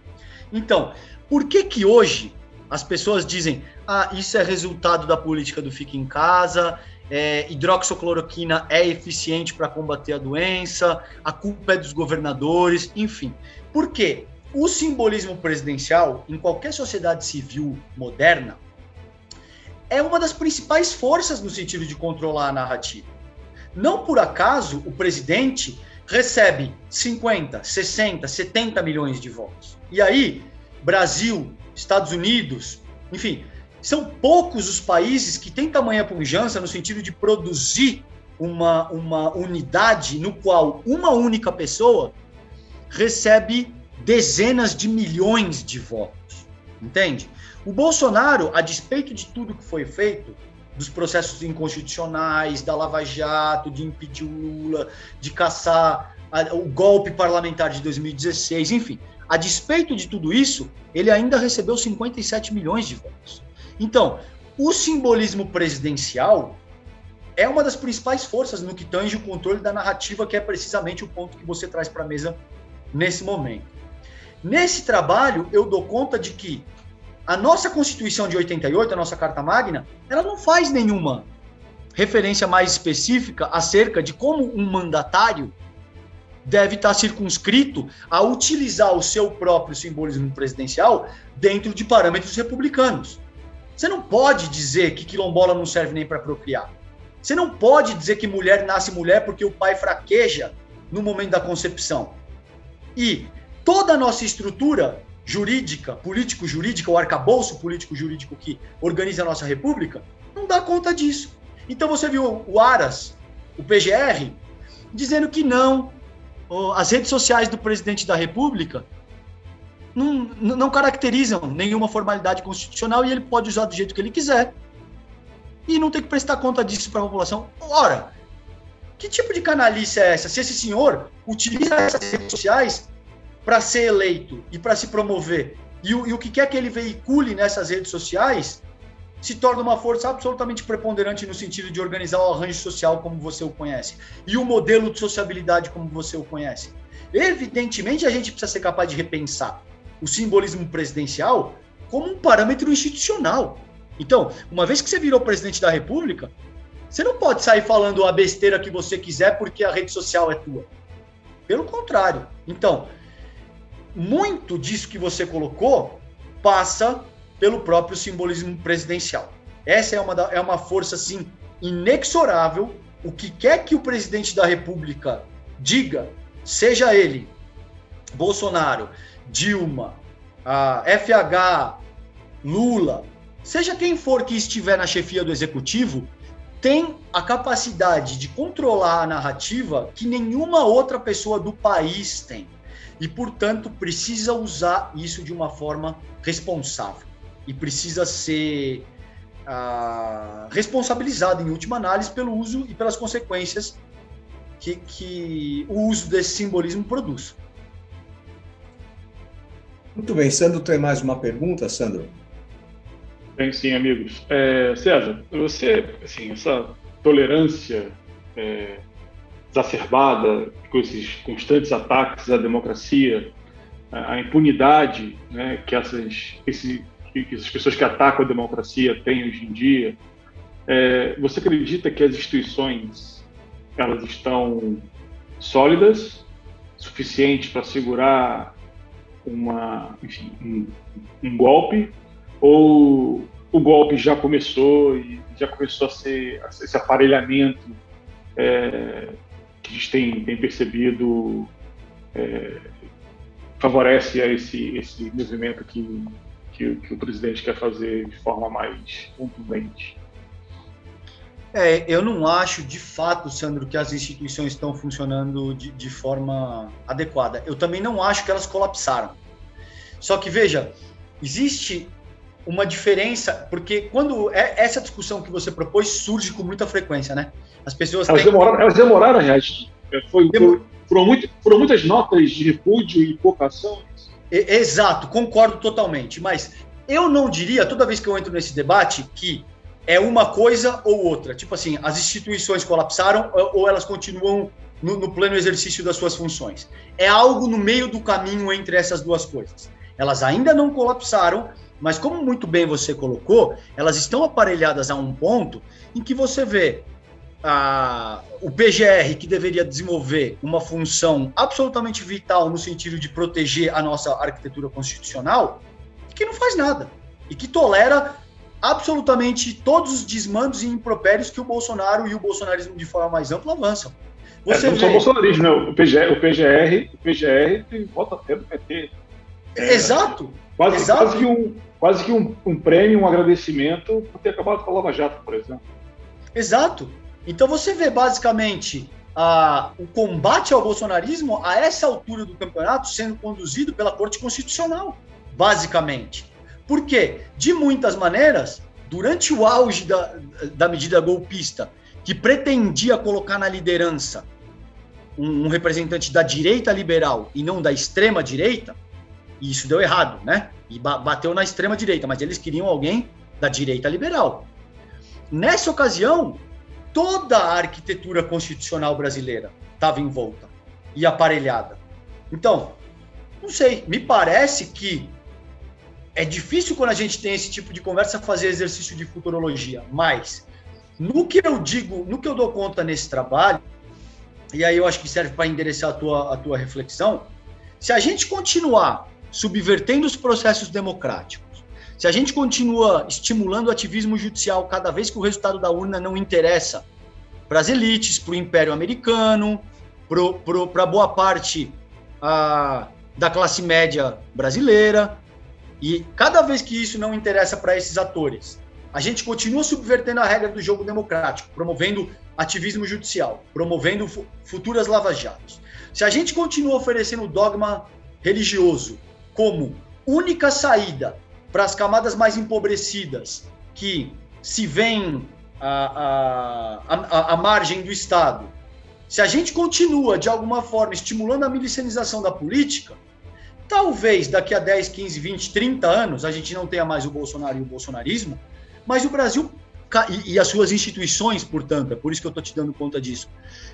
Então, por que que hoje as pessoas dizem, ah, isso é resultado da política do fique em casa, é, hidroxicloroquina é eficiente para combater a doença, a culpa é dos governadores, enfim. Por quê? O simbolismo presidencial, em qualquer sociedade civil moderna, é uma das principais forças no sentido de controlar a narrativa. Não por acaso o presidente recebe 50, 60, 70 milhões de votos. E aí, Brasil, Estados Unidos, enfim, são poucos os países que têm tamanha pujança no sentido de produzir uma, uma unidade no qual uma única pessoa recebe dezenas de milhões de votos. Entende? O Bolsonaro, a despeito de tudo que foi feito, dos processos inconstitucionais, da Lava Jato, de impedir o Lula, de caçar a, o golpe parlamentar de 2016, enfim, a despeito de tudo isso, ele ainda recebeu 57 milhões de votos. Então, o simbolismo presidencial é uma das principais forças no que tange o controle da narrativa, que é precisamente o ponto que você traz para a mesa nesse momento. Nesse trabalho, eu dou conta de que a nossa Constituição de 88, a nossa Carta Magna, ela não faz nenhuma referência mais específica acerca de como um mandatário deve estar circunscrito a utilizar o seu próprio simbolismo presidencial dentro de parâmetros republicanos. Você não pode dizer que quilombola não serve nem para procriar. Você não pode dizer que mulher nasce mulher porque o pai fraqueja no momento da concepção. E toda a nossa estrutura jurídica, político-jurídica, o arcabouço político-jurídico que organiza a nossa república, não dá conta disso. Então você viu o Aras, o PGR, dizendo que não, as redes sociais do presidente da república não, não caracterizam nenhuma formalidade constitucional e ele pode usar do jeito que ele quiser. E não tem que prestar conta disso para a população. Ora, que tipo de canalice é essa? Se esse senhor utiliza essas redes sociais para ser eleito e para se promover, e o, e o que quer que ele veicule nessas redes sociais, se torna uma força absolutamente preponderante no sentido de organizar o arranjo social como você o conhece e o modelo de sociabilidade como você o conhece. Evidentemente, a gente precisa ser capaz de repensar o simbolismo presidencial como um parâmetro institucional. Então, uma vez que você virou presidente da República, você não pode sair falando a besteira que você quiser porque a rede social é tua. Pelo contrário. Então, muito disso que você colocou passa pelo próprio simbolismo presidencial. Essa é uma, é uma força, assim, inexorável. O que quer que o presidente da República diga, seja ele Bolsonaro, Dilma, FH, Lula, seja quem for que estiver na chefia do executivo, tem a capacidade de controlar a narrativa que nenhuma outra pessoa do país tem. E, portanto, precisa usar isso de uma forma responsável. E precisa ser ah, responsabilizado, em última análise, pelo uso e pelas consequências que, que o uso desse simbolismo produz. Muito bem, Sandro, tem mais uma pergunta, Sandro? Tem sim, amigos. É, César, você, assim, essa tolerância é, exacerbada com esses constantes ataques à democracia, a impunidade né, que, essas, esse, que essas pessoas que atacam a democracia têm hoje em dia, é, você acredita que as instituições elas estão sólidas, suficientes para segurar uma, enfim, um, um, golpe, ou o golpe já começou e já começou a ser esse aparelhamento é, que a gente tem, tem percebido é, favorece a esse, esse movimento que, que, que, o presidente quer fazer de forma mais contundente. É, eu não acho de fato, Sandro, que as instituições estão funcionando de, de forma adequada. Eu também não acho que elas colapsaram. Só que veja, existe uma diferença, porque quando é, essa discussão que você propôs surge com muita frequência, né? As pessoas elas, têm... demoraram, elas demoraram a reagir. É, foi, Demor... foram, muito, foram muitas notas de repúdio e pouca ação. Exato, concordo totalmente. Mas eu não diria, toda vez que eu entro nesse debate, que é uma coisa ou outra. Tipo assim, as instituições colapsaram ou elas continuam no, no pleno exercício das suas funções. É algo no meio do caminho entre essas duas coisas. Elas ainda não colapsaram, mas como muito bem você colocou, elas estão aparelhadas a um ponto em que você vê a, o PGR, que deveria desenvolver uma função absolutamente vital no sentido de proteger a nossa arquitetura constitucional, que não faz nada e que tolera absolutamente todos os desmandos e impropérios que o Bolsonaro e o bolsonarismo de forma mais ampla avançam. Você é, não vê... só bolsonarismo, né? O PGR, o PGR, o PGR tem voto até do PT. É, exato. Quase, exato. quase que, um, quase que um, um prêmio, um agradecimento por ter acabado com a Lava Jato, por exemplo. Exato. Então você vê basicamente a, o combate ao bolsonarismo a essa altura do campeonato sendo conduzido pela Corte Constitucional, basicamente. Por quê? De muitas maneiras, durante o auge da, da medida golpista, que pretendia colocar na liderança um, um representante da direita liberal e não da extrema direita, e isso deu errado, né? E bateu na extrema direita, mas eles queriam alguém da direita liberal. Nessa ocasião, toda a arquitetura constitucional brasileira estava em volta e aparelhada. Então, não sei, me parece que é difícil quando a gente tem esse tipo de conversa fazer exercício de futurologia, mas no que eu digo, no que eu dou conta nesse trabalho, e aí eu acho que serve para endereçar a tua, a tua reflexão, se a gente continuar subvertendo os processos democráticos, se a gente continua estimulando o ativismo judicial cada vez que o resultado da urna não interessa para as elites, para o Império Americano, para boa parte da classe média brasileira, e cada vez que isso não interessa para esses atores, a gente continua subvertendo a regra do jogo democrático, promovendo ativismo judicial, promovendo futuras lava-jatos. Se a gente continua oferecendo o dogma religioso como única saída para as camadas mais empobrecidas que se veem à, à, à, margem do Estado, se a gente continua, de alguma forma, estimulando a milicianização da política, talvez daqui a 10, 15, 20, 30 anos a gente não tenha mais o Bolsonaro e o bolsonarismo, mas o Brasil e, as suas instituições, portanto, é por isso que eu estou te dando conta disso,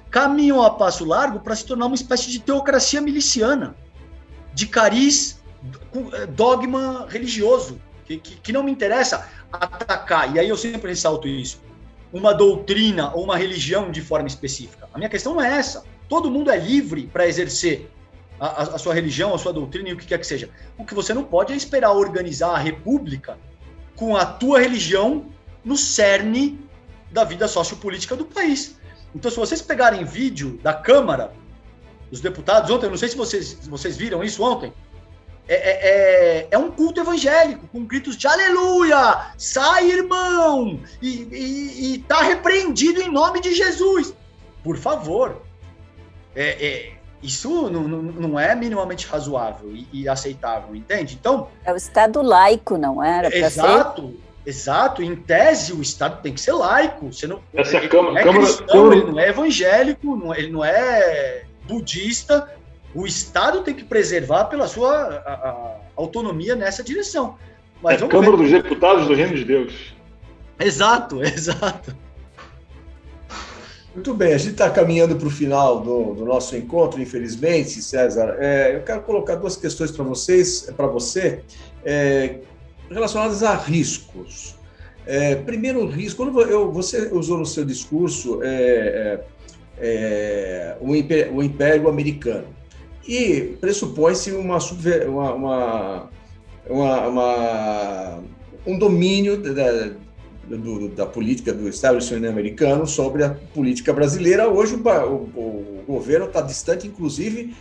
caminham a passo largo para se tornar uma espécie de teocracia miliciana, de cariz dogma religioso, que, que, que, não me interessa atacar, e aí eu sempre ressalto isso, uma doutrina ou uma religião de forma específica. A minha questão não é essa. Todo mundo é livre para exercer a, a, sua religião, a sua doutrina e o que quer que seja. O que você não pode é esperar organizar a república com a tua religião no cerne da vida sociopolítica do país. Então, se vocês pegarem vídeo da Câmara dos Deputados ontem, eu não sei se vocês, vocês viram isso ontem, é, é, é, é, um culto evangélico, com gritos de aleluia, sai irmão, e, está repreendido em nome de Jesus. Por favor. É, é, isso não, não, não, é minimamente razoável e, e, aceitável, entende? Então. É o Estado laico, não era? Exato. Ser... Exato, em tese o Estado tem que ser laico. Você não, Essa ele, Câmara, não é cristão, ele não é evangélico, não, ele não é budista, o Estado tem que preservar pela sua a, a autonomia nessa direção. Mas é Câmara ver. dos Deputados do Reino de Deus. Exato, exato. Muito bem, a gente está caminhando para o final do, do, nosso encontro, infelizmente, César. É, eu quero colocar duas questões para vocês, para você, é, relacionadas a riscos. É, primeiro risco, quando eu, você usou no seu discurso é, é, é, o, império, o Império Americano. E pressupõe-se uma, uma, uma, uma, um domínio da, do, da política do establishment americano sobre a política brasileira. Hoje o, o, o governo está distante, inclusive,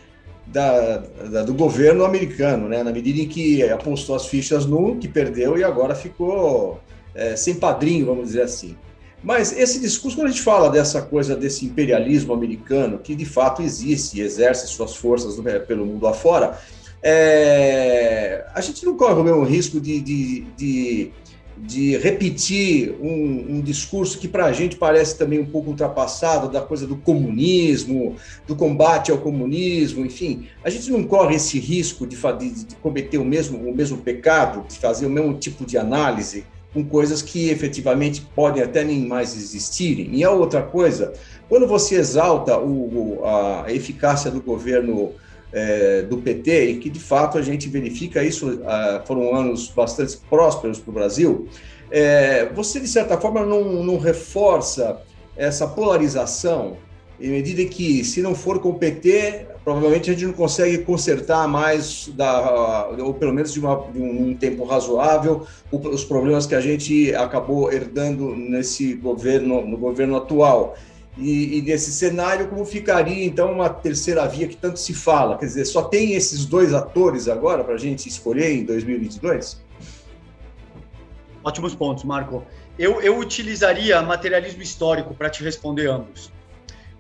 da, da, do governo americano, né? na medida em que apostou as fichas no que perdeu e agora ficou é, sem padrinho, vamos dizer assim. Mas esse discurso, quando a gente fala dessa coisa desse imperialismo americano, que de fato existe e exerce suas forças pelo mundo afora, é, a gente não corre o mesmo risco de, de, de, de repetir um, um, discurso que para a gente parece também um pouco ultrapassado, da coisa do comunismo, do combate ao comunismo, enfim. A gente não corre esse risco de, de, de cometer o mesmo, o mesmo pecado, de fazer o mesmo tipo de análise com coisas que efetivamente podem até nem mais existirem. E a outra coisa, quando você exalta o, a eficácia do governo é, do PT, e que de fato a gente verifica isso, ah, foram anos bastante prósperos para o Brasil, é, você de certa forma não, não reforça essa polarização em medida que, se não for com o PT, provavelmente a gente não consegue consertar mais, da, ou pelo menos de, uma, de um tempo razoável, os problemas que a gente acabou herdando nesse governo, no governo atual. E, e, nesse cenário, como ficaria então uma terceira via que tanto se fala? Quer dizer, só tem esses dois atores agora para a gente escolher em 2022? Ótimos pontos, Marco. Eu, eu utilizaria materialismo histórico para te responder ambos.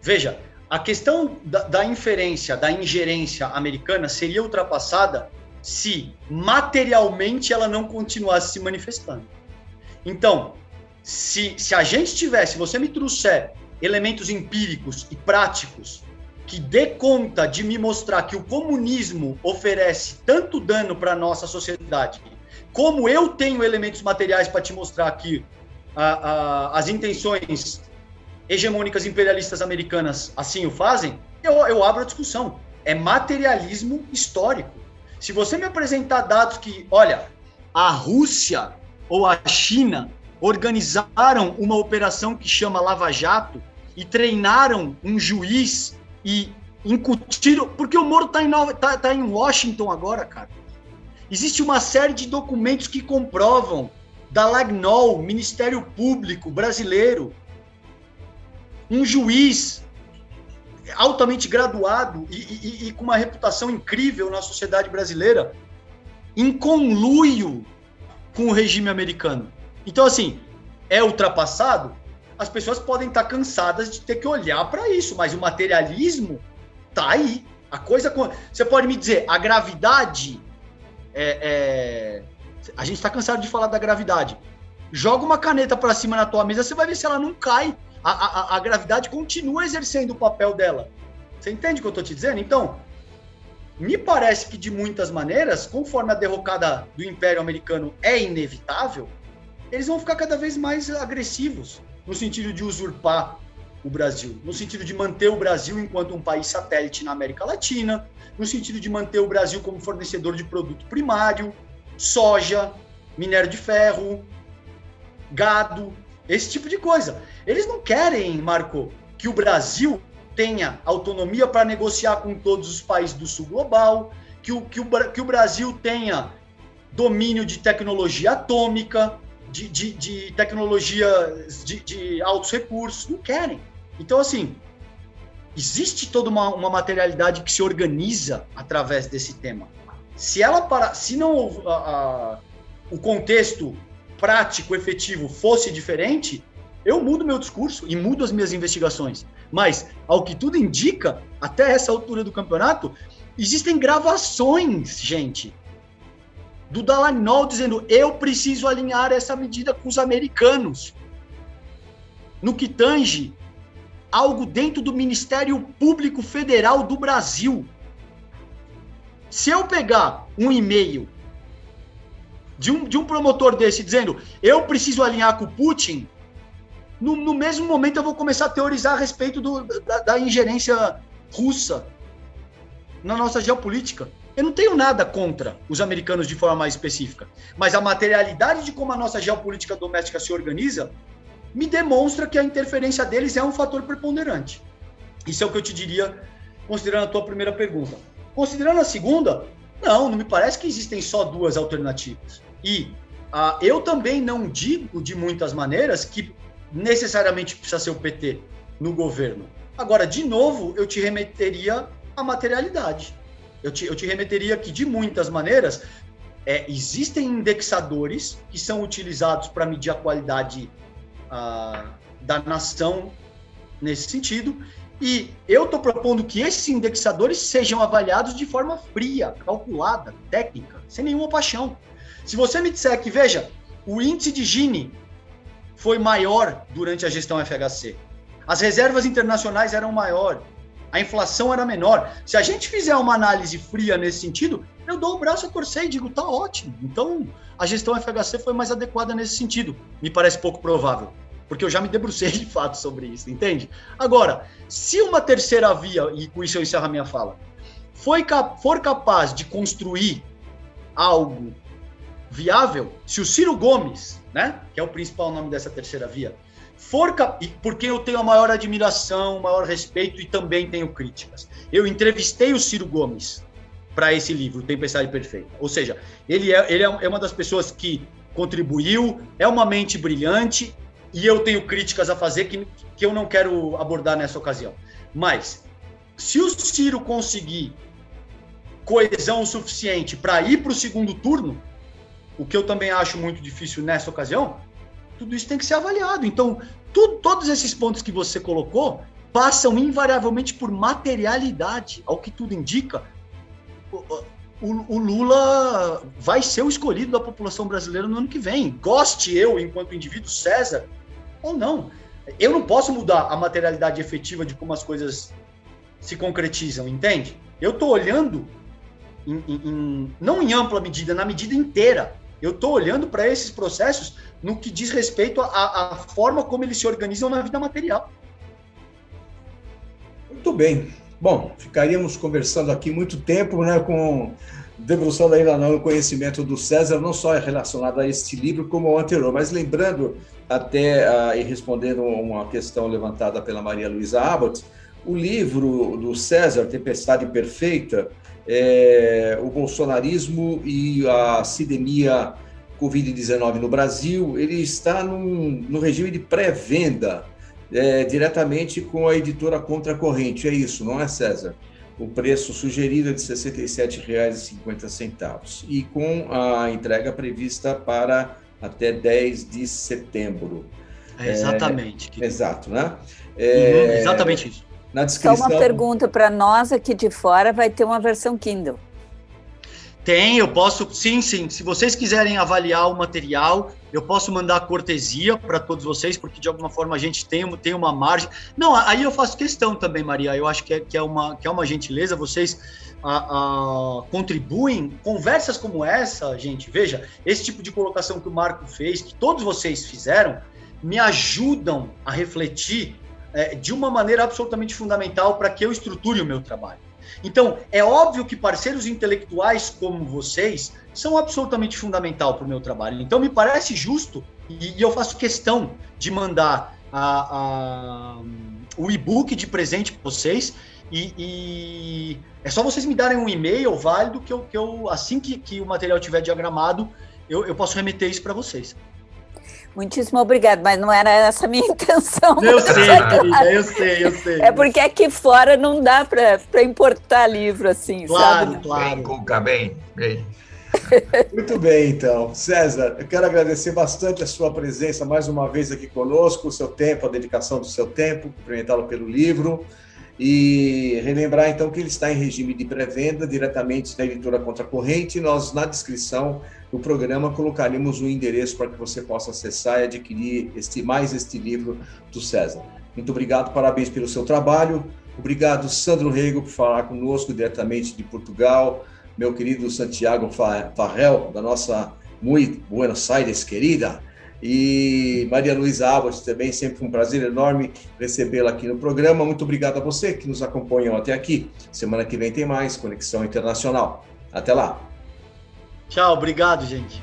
Veja, a questão da, da inferência, da ingerência americana seria ultrapassada se materialmente ela não continuasse se manifestando. Então, se, se a gente tivesse, você me trouxer elementos empíricos e práticos que dê conta de me mostrar que o comunismo oferece tanto dano para a nossa sociedade, como eu tenho elementos materiais para te mostrar que a, a, as intenções hegemônicas imperialistas americanas assim o fazem, eu, eu abro a discussão. É materialismo histórico. Se você me apresentar dados que, olha, a Rússia ou a China organizaram uma operação que chama Lava Jato e treinaram um juiz e incutiram. Porque o Moro está em, tá, tá em Washington agora, cara. Existe uma série de documentos que comprovam da Lagnol, Ministério Público brasileiro, um juiz altamente graduado e, e, e, com uma reputação incrível na sociedade brasileira, em conluio com o regime americano. Então, assim, é ultrapassado? As pessoas podem estar cansadas de ter que olhar para isso, mas o materialismo tá aí. A coisa. Você pode me dizer, a gravidade. É, é... A gente está cansado de falar da gravidade. Joga uma caneta para cima na tua mesa, você vai ver se ela não cai a, a, a gravidade continua exercendo o papel dela. Você entende o que eu estou te dizendo? Então, me parece que de muitas maneiras, conforme a derrocada do Império Americano é inevitável, eles vão ficar cada vez mais agressivos no sentido de usurpar o Brasil, no sentido de manter o Brasil enquanto um país satélite na América Latina, no sentido de manter o Brasil como fornecedor de produto primário, soja, minério de ferro, gado, esse tipo de coisa. Eles não querem, Marco, que o Brasil tenha autonomia para negociar com todos os países do sul global, que o, que o, que o Brasil tenha domínio de tecnologia atômica, de, de, de tecnologia de, de, altos recursos. Não querem. Então, assim, existe toda uma, uma materialidade que se organiza através desse tema. Se ela para, se não a, a, o contexto prático, efetivo fosse diferente, eu mudo meu discurso e mudo as minhas investigações. Mas, ao que tudo indica, até essa altura do campeonato, existem gravações, gente, do Dallagnol dizendo eu preciso alinhar essa medida com os americanos. No que tange algo dentro do Ministério Público Federal do Brasil. Se eu pegar um e-mail de um, de um promotor desse dizendo eu preciso alinhar com o Putin, no, no mesmo momento eu vou começar a teorizar a respeito do, da, da ingerência russa na nossa geopolítica. Eu não tenho nada contra os americanos de forma mais específica, mas a materialidade de como a nossa geopolítica doméstica se organiza me demonstra que a interferência deles é um fator preponderante. Isso é o que eu te diria, considerando a tua primeira pergunta. Considerando a segunda, não, não me parece que existem só duas alternativas. E ah, eu também não digo de muitas maneiras que necessariamente precisa ser o PT no governo. Agora, de novo, eu te remeteria à materialidade. Eu te, eu te remeteria que, de muitas maneiras, é, existem indexadores que são utilizados para medir a qualidade ah, da nação nesse sentido, e eu estou propondo que esses indexadores sejam avaliados de forma fria, calculada, técnica, sem nenhuma paixão. Se você me disser que, veja, o índice de Gini foi maior durante a gestão FHC, as reservas internacionais eram maior, a inflação era menor. Se a gente fizer uma análise fria nesse sentido, eu dou o braço a torcer e digo, tá ótimo. Então, a gestão FHC foi mais adequada nesse sentido. Me parece pouco provável, porque eu já me debrucei de fato sobre isso, entende? Agora, se uma terceira via, e com isso eu encerro a minha fala, foi, for capaz de construir algo viável, se o Ciro Gomes, né, que é o principal nome dessa terceira via, for porque eu tenho a maior admiração, maior respeito e também tenho críticas. Eu entrevistei o Ciro Gomes para esse livro, Tempestade Perfeita. Ou seja, ele é, ele é, é uma das pessoas que contribuiu, é uma mente brilhante e eu tenho críticas a fazer que, que eu não quero abordar nessa ocasião. Mas, se o Ciro conseguir coesão suficiente para ir para o segundo turno, o que eu também acho muito difícil nessa ocasião, tudo isso tem que ser avaliado. Então, todos esses pontos que você colocou passam invariavelmente por materialidade. Ao que tudo indica, o, o, o, Lula vai ser o escolhido da população brasileira no ano que vem. Goste eu, enquanto indivíduo, César, ou não. Eu não posso mudar a materialidade efetiva de como as coisas se concretizam, entende? Eu estou olhando, em, em, em, não em ampla medida, na medida inteira. Eu estou olhando para esses processos no que diz respeito à forma como eles se organizam na vida material. Muito bem. Bom, ficaríamos conversando aqui muito tempo, né, com debruçando ainda no conhecimento do César, não só relacionado a este livro, como ao anterior, mas lembrando até uh, e respondendo uma questão levantada pela Maria Luísa Abbott, o livro do César, Tempestade Perfeita, é, o bolsonarismo e a cidemia Covid-19 no Brasil, ele está num, no regime de pré-venda, é, diretamente com a editora Contracorrente. É isso, não é, César? O preço sugerido é de R$ 67,50 e com a entrega prevista para até 10 de setembro. É exatamente. É, exato, né? É, uhum, exatamente isso. Na descrição... Só uma pergunta para nós aqui de fora, vai ter uma versão Kindle. Tem, eu posso, sim, sim. Se vocês quiserem avaliar o material, eu posso mandar cortesia para todos vocês, porque de alguma forma a gente tem, tem uma margem. Não, aí eu faço questão também, Maria. Eu acho que é, que é, uma, que é uma gentileza. Vocês a, a, contribuem. Conversas como essa, gente, veja, esse tipo de colocação que o Marco fez, que todos vocês fizeram, me ajudam a refletir é, de uma maneira absolutamente fundamental para que eu estruture o meu trabalho. Então, é óbvio que parceiros intelectuais como vocês são absolutamente fundamental para o meu trabalho. Então, me parece justo, e, e eu faço questão de mandar a, a, o e-book de presente para vocês. E, e, é só vocês me darem um e-mail válido que eu, que eu assim que, que o material estiver diagramado, eu, eu posso remeter isso para vocês. Muitíssimo obrigado, mas não era essa a minha intenção. Eu sei, querida, eu sei, eu sei. É porque aqui fora não dá para importar livro assim, claro, sabe? Claro, Bem, Cuca, bem, bem. Muito bem, então. César, eu quero agradecer bastante a sua presença mais uma vez aqui conosco, o seu tempo, a dedicação do seu tempo, cumprimentá-lo pelo livro e relembrar então que ele está em regime de pré-venda diretamente da editora Contracorrente. Nós, na descrição, do programa, colocaremos o um endereço para que você possa acessar e adquirir este, mais este livro do César. Muito obrigado, parabéns pelo seu trabalho. Obrigado, Sandro Rego, por falar conosco diretamente de Portugal. Meu querido Santiago Farrell, da nossa muito Buenos Aires querida. E Maria Luísa Abbott também, sempre um prazer enorme recebê-la aqui no programa. Muito obrigado a você que nos acompanhou até aqui. Semana que vem tem mais Conexão Internacional. Até lá! Tchau, obrigado, gente.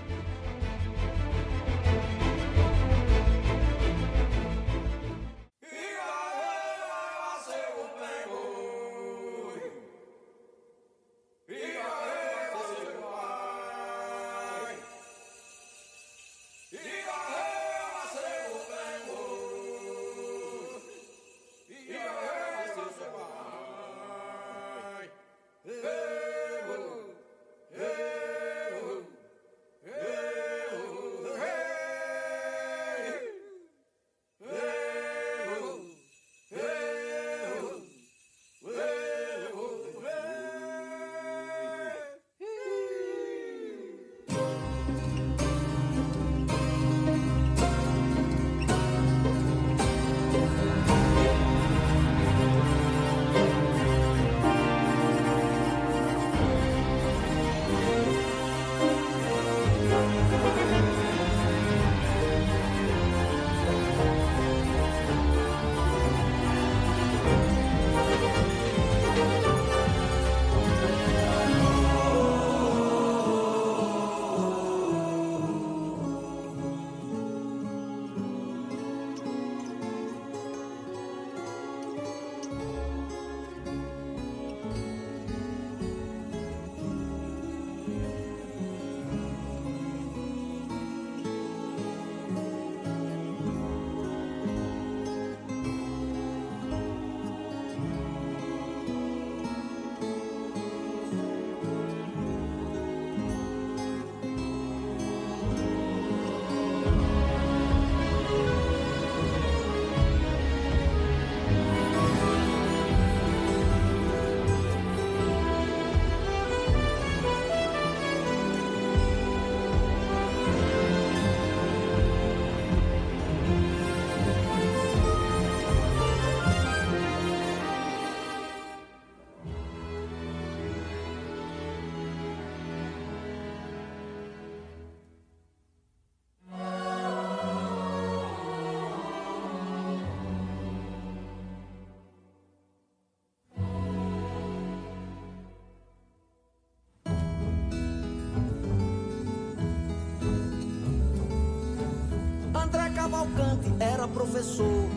Estudante, era professor.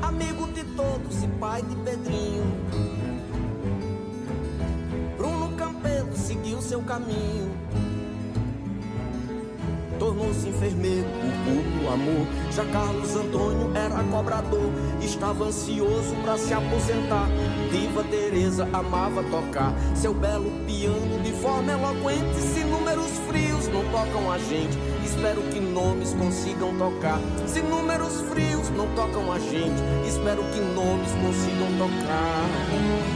Amigo de todos e pai de Pedrinho. Bruno Campelo seguiu seu caminho tornou-se enfermeiro, o puro amor. Já Carlos Antônio era cobrador, estava ansioso para se aposentar. Diva Teresa amava tocar seu belo piano de forma eloquente. Se números frios não tocam a gente, espero que nomes consigam tocar. Se números frios não tocam a gente, espero que nomes consigam tocar.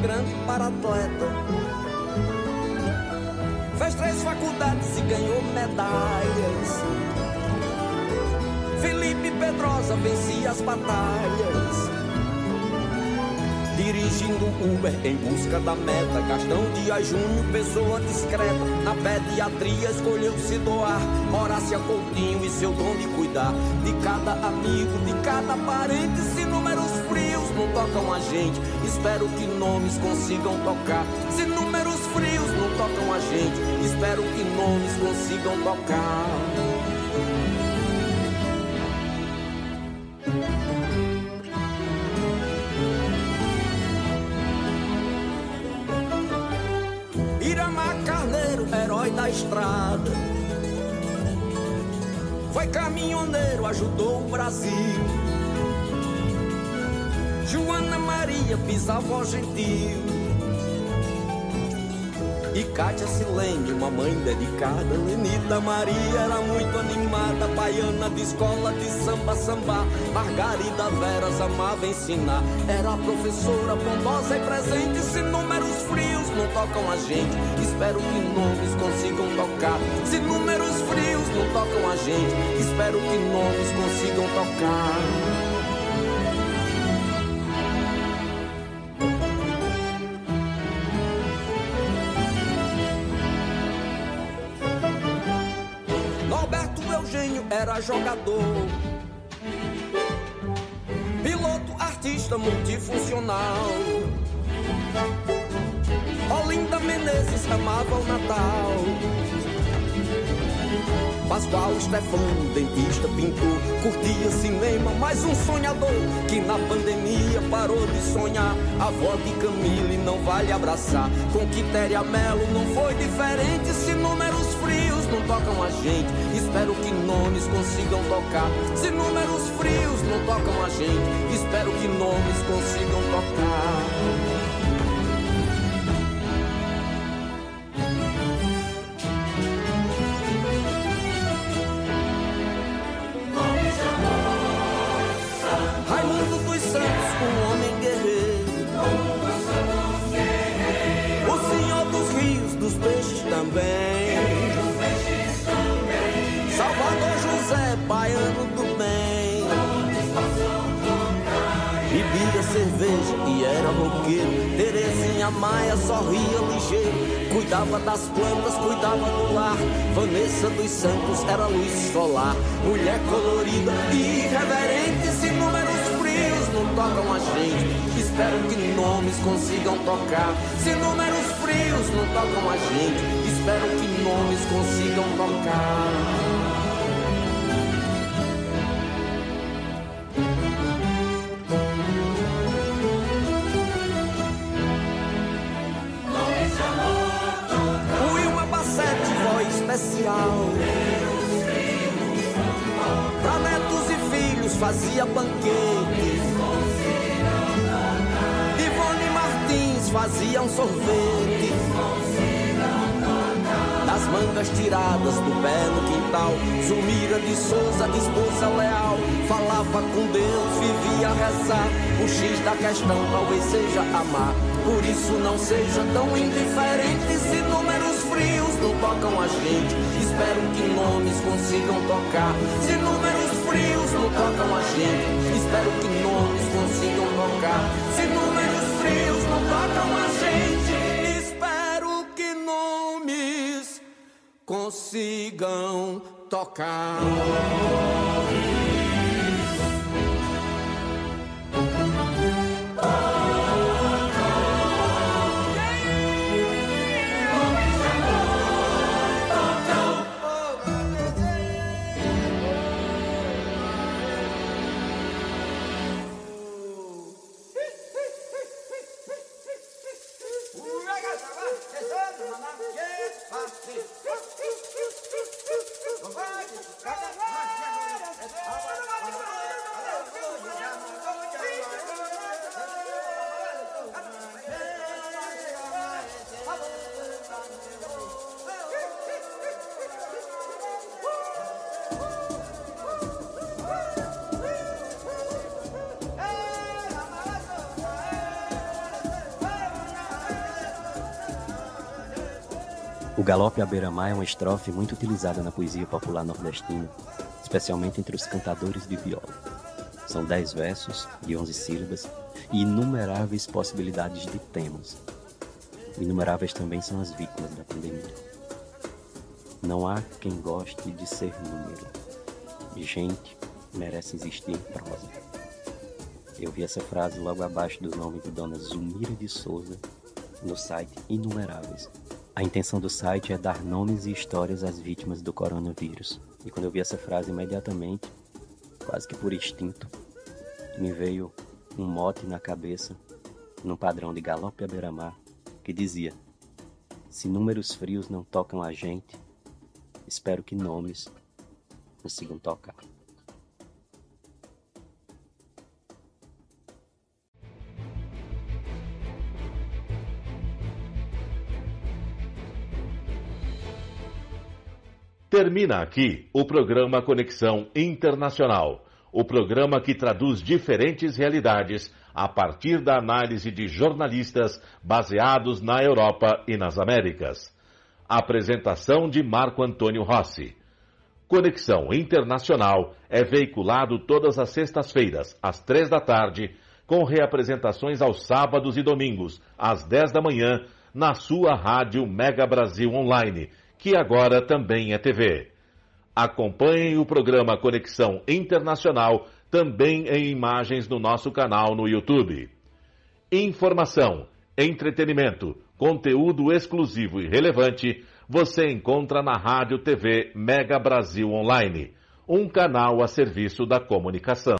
grande para atleta. Fez três faculdades e ganhou medalhas. Felipe Pedrosa vencia as batalhas. Dirigindo Uber em busca da meta. Gastão Dias Júnior, pessoa discreta. Na pediatria escolheu se doar. Horácia Coutinho e seu dom de cuidar de cada amigo, de cada parente. Se números frios não tocam a gente, espero que nomes consigam tocar. Se números frios não tocam a gente, espero que nomes consigam tocar. Estrada. Foi caminhoneiro, ajudou o Brasil. Joana Maria, bisavó gentil. E Cátia Silene, uma mãe dedicada Lenita Maria era muito animada Baiana de escola de samba, samba. Margarida Veras amava ensinar. Era professora bondosa e presente Se números frios não tocam a gente. Espero que nomes consigam tocar. Se números frios não tocam a gente Espero que nomes consigam tocar jogador. Piloto, artista multifuncional. Olinda Menezes amava o Natal. Pascoal Stefano, dentista, pintor, curtia cinema, mais um sonhador que na pandemia parou de sonhar. A avó de Camille não vale abraçar. Com Quitéria Melo não foi diferente. Se números não tocam a gente, espero que nomes consigam tocar. Se números frios não tocam a gente, espero que nomes consigam tocar. baiano era roqueiro. Terezinha Maia sorria ligeiro. Cuidava das plantas, cuidava do lar. Vanessa dos Santos era luz solar. Mulher colorida e irreverente. Se números frios não tocam a gente. Espero que nomes consigam tocar. Se números frios não tocam a gente. Espero que nomes consigam tocar. Um sorvete. Das mangas tiradas do pé no quintal. Zumira de Souza, esposa leal. Falava com Deus, vivia a rezar. O X da questão talvez seja amar. Por isso não seja tão indiferente se números frios não tocam a gente. Espero que nomes consigam tocar. Se números frios não tocam a gente, espero que nomes consigam tocar. Se números frios tocam a gente, espero que nomes consigam tocar. Galope à beira-mar é uma estrofe muito utilizada na poesia popular nordestina, especialmente entre os cantadores de viola. São dez versos de onze sílabas e inumeráveis possibilidades de temas. Inumeráveis também são as vítimas da pandemia. Não há quem goste de ser número. Gente merece existir em prosa. Eu vi essa frase logo abaixo do nome de Dona Zumira de Souza no site Inumeráveis. A intenção do site é dar nomes e histórias às vítimas do coronavírus. E quando eu vi essa frase imediatamente, quase que por instinto, me veio um mote na cabeça, num padrão de galope à beira-mar, que dizia: Se números frios não tocam a gente, espero que nomes consigam tocar. Termina aqui o programa Conexão Internacional, o programa que traduz diferentes realidades a partir da análise de jornalistas baseados na Europa e nas Américas. Apresentação de Marco Antônio Rossi. Conexão Internacional é veiculado todas as sextas-feiras, às três da tarde, com reapresentações aos sábados e domingos, às dez da manhã, na sua rádio Mega Brasil Online que agora também é TV. Acompanhem o programa Conexão Internacional também em imagens no nosso canal no YouTube. Informação, entretenimento, conteúdo exclusivo e relevante você encontra na Rádio TV Mega Brasil Online, um canal a serviço da comunicação.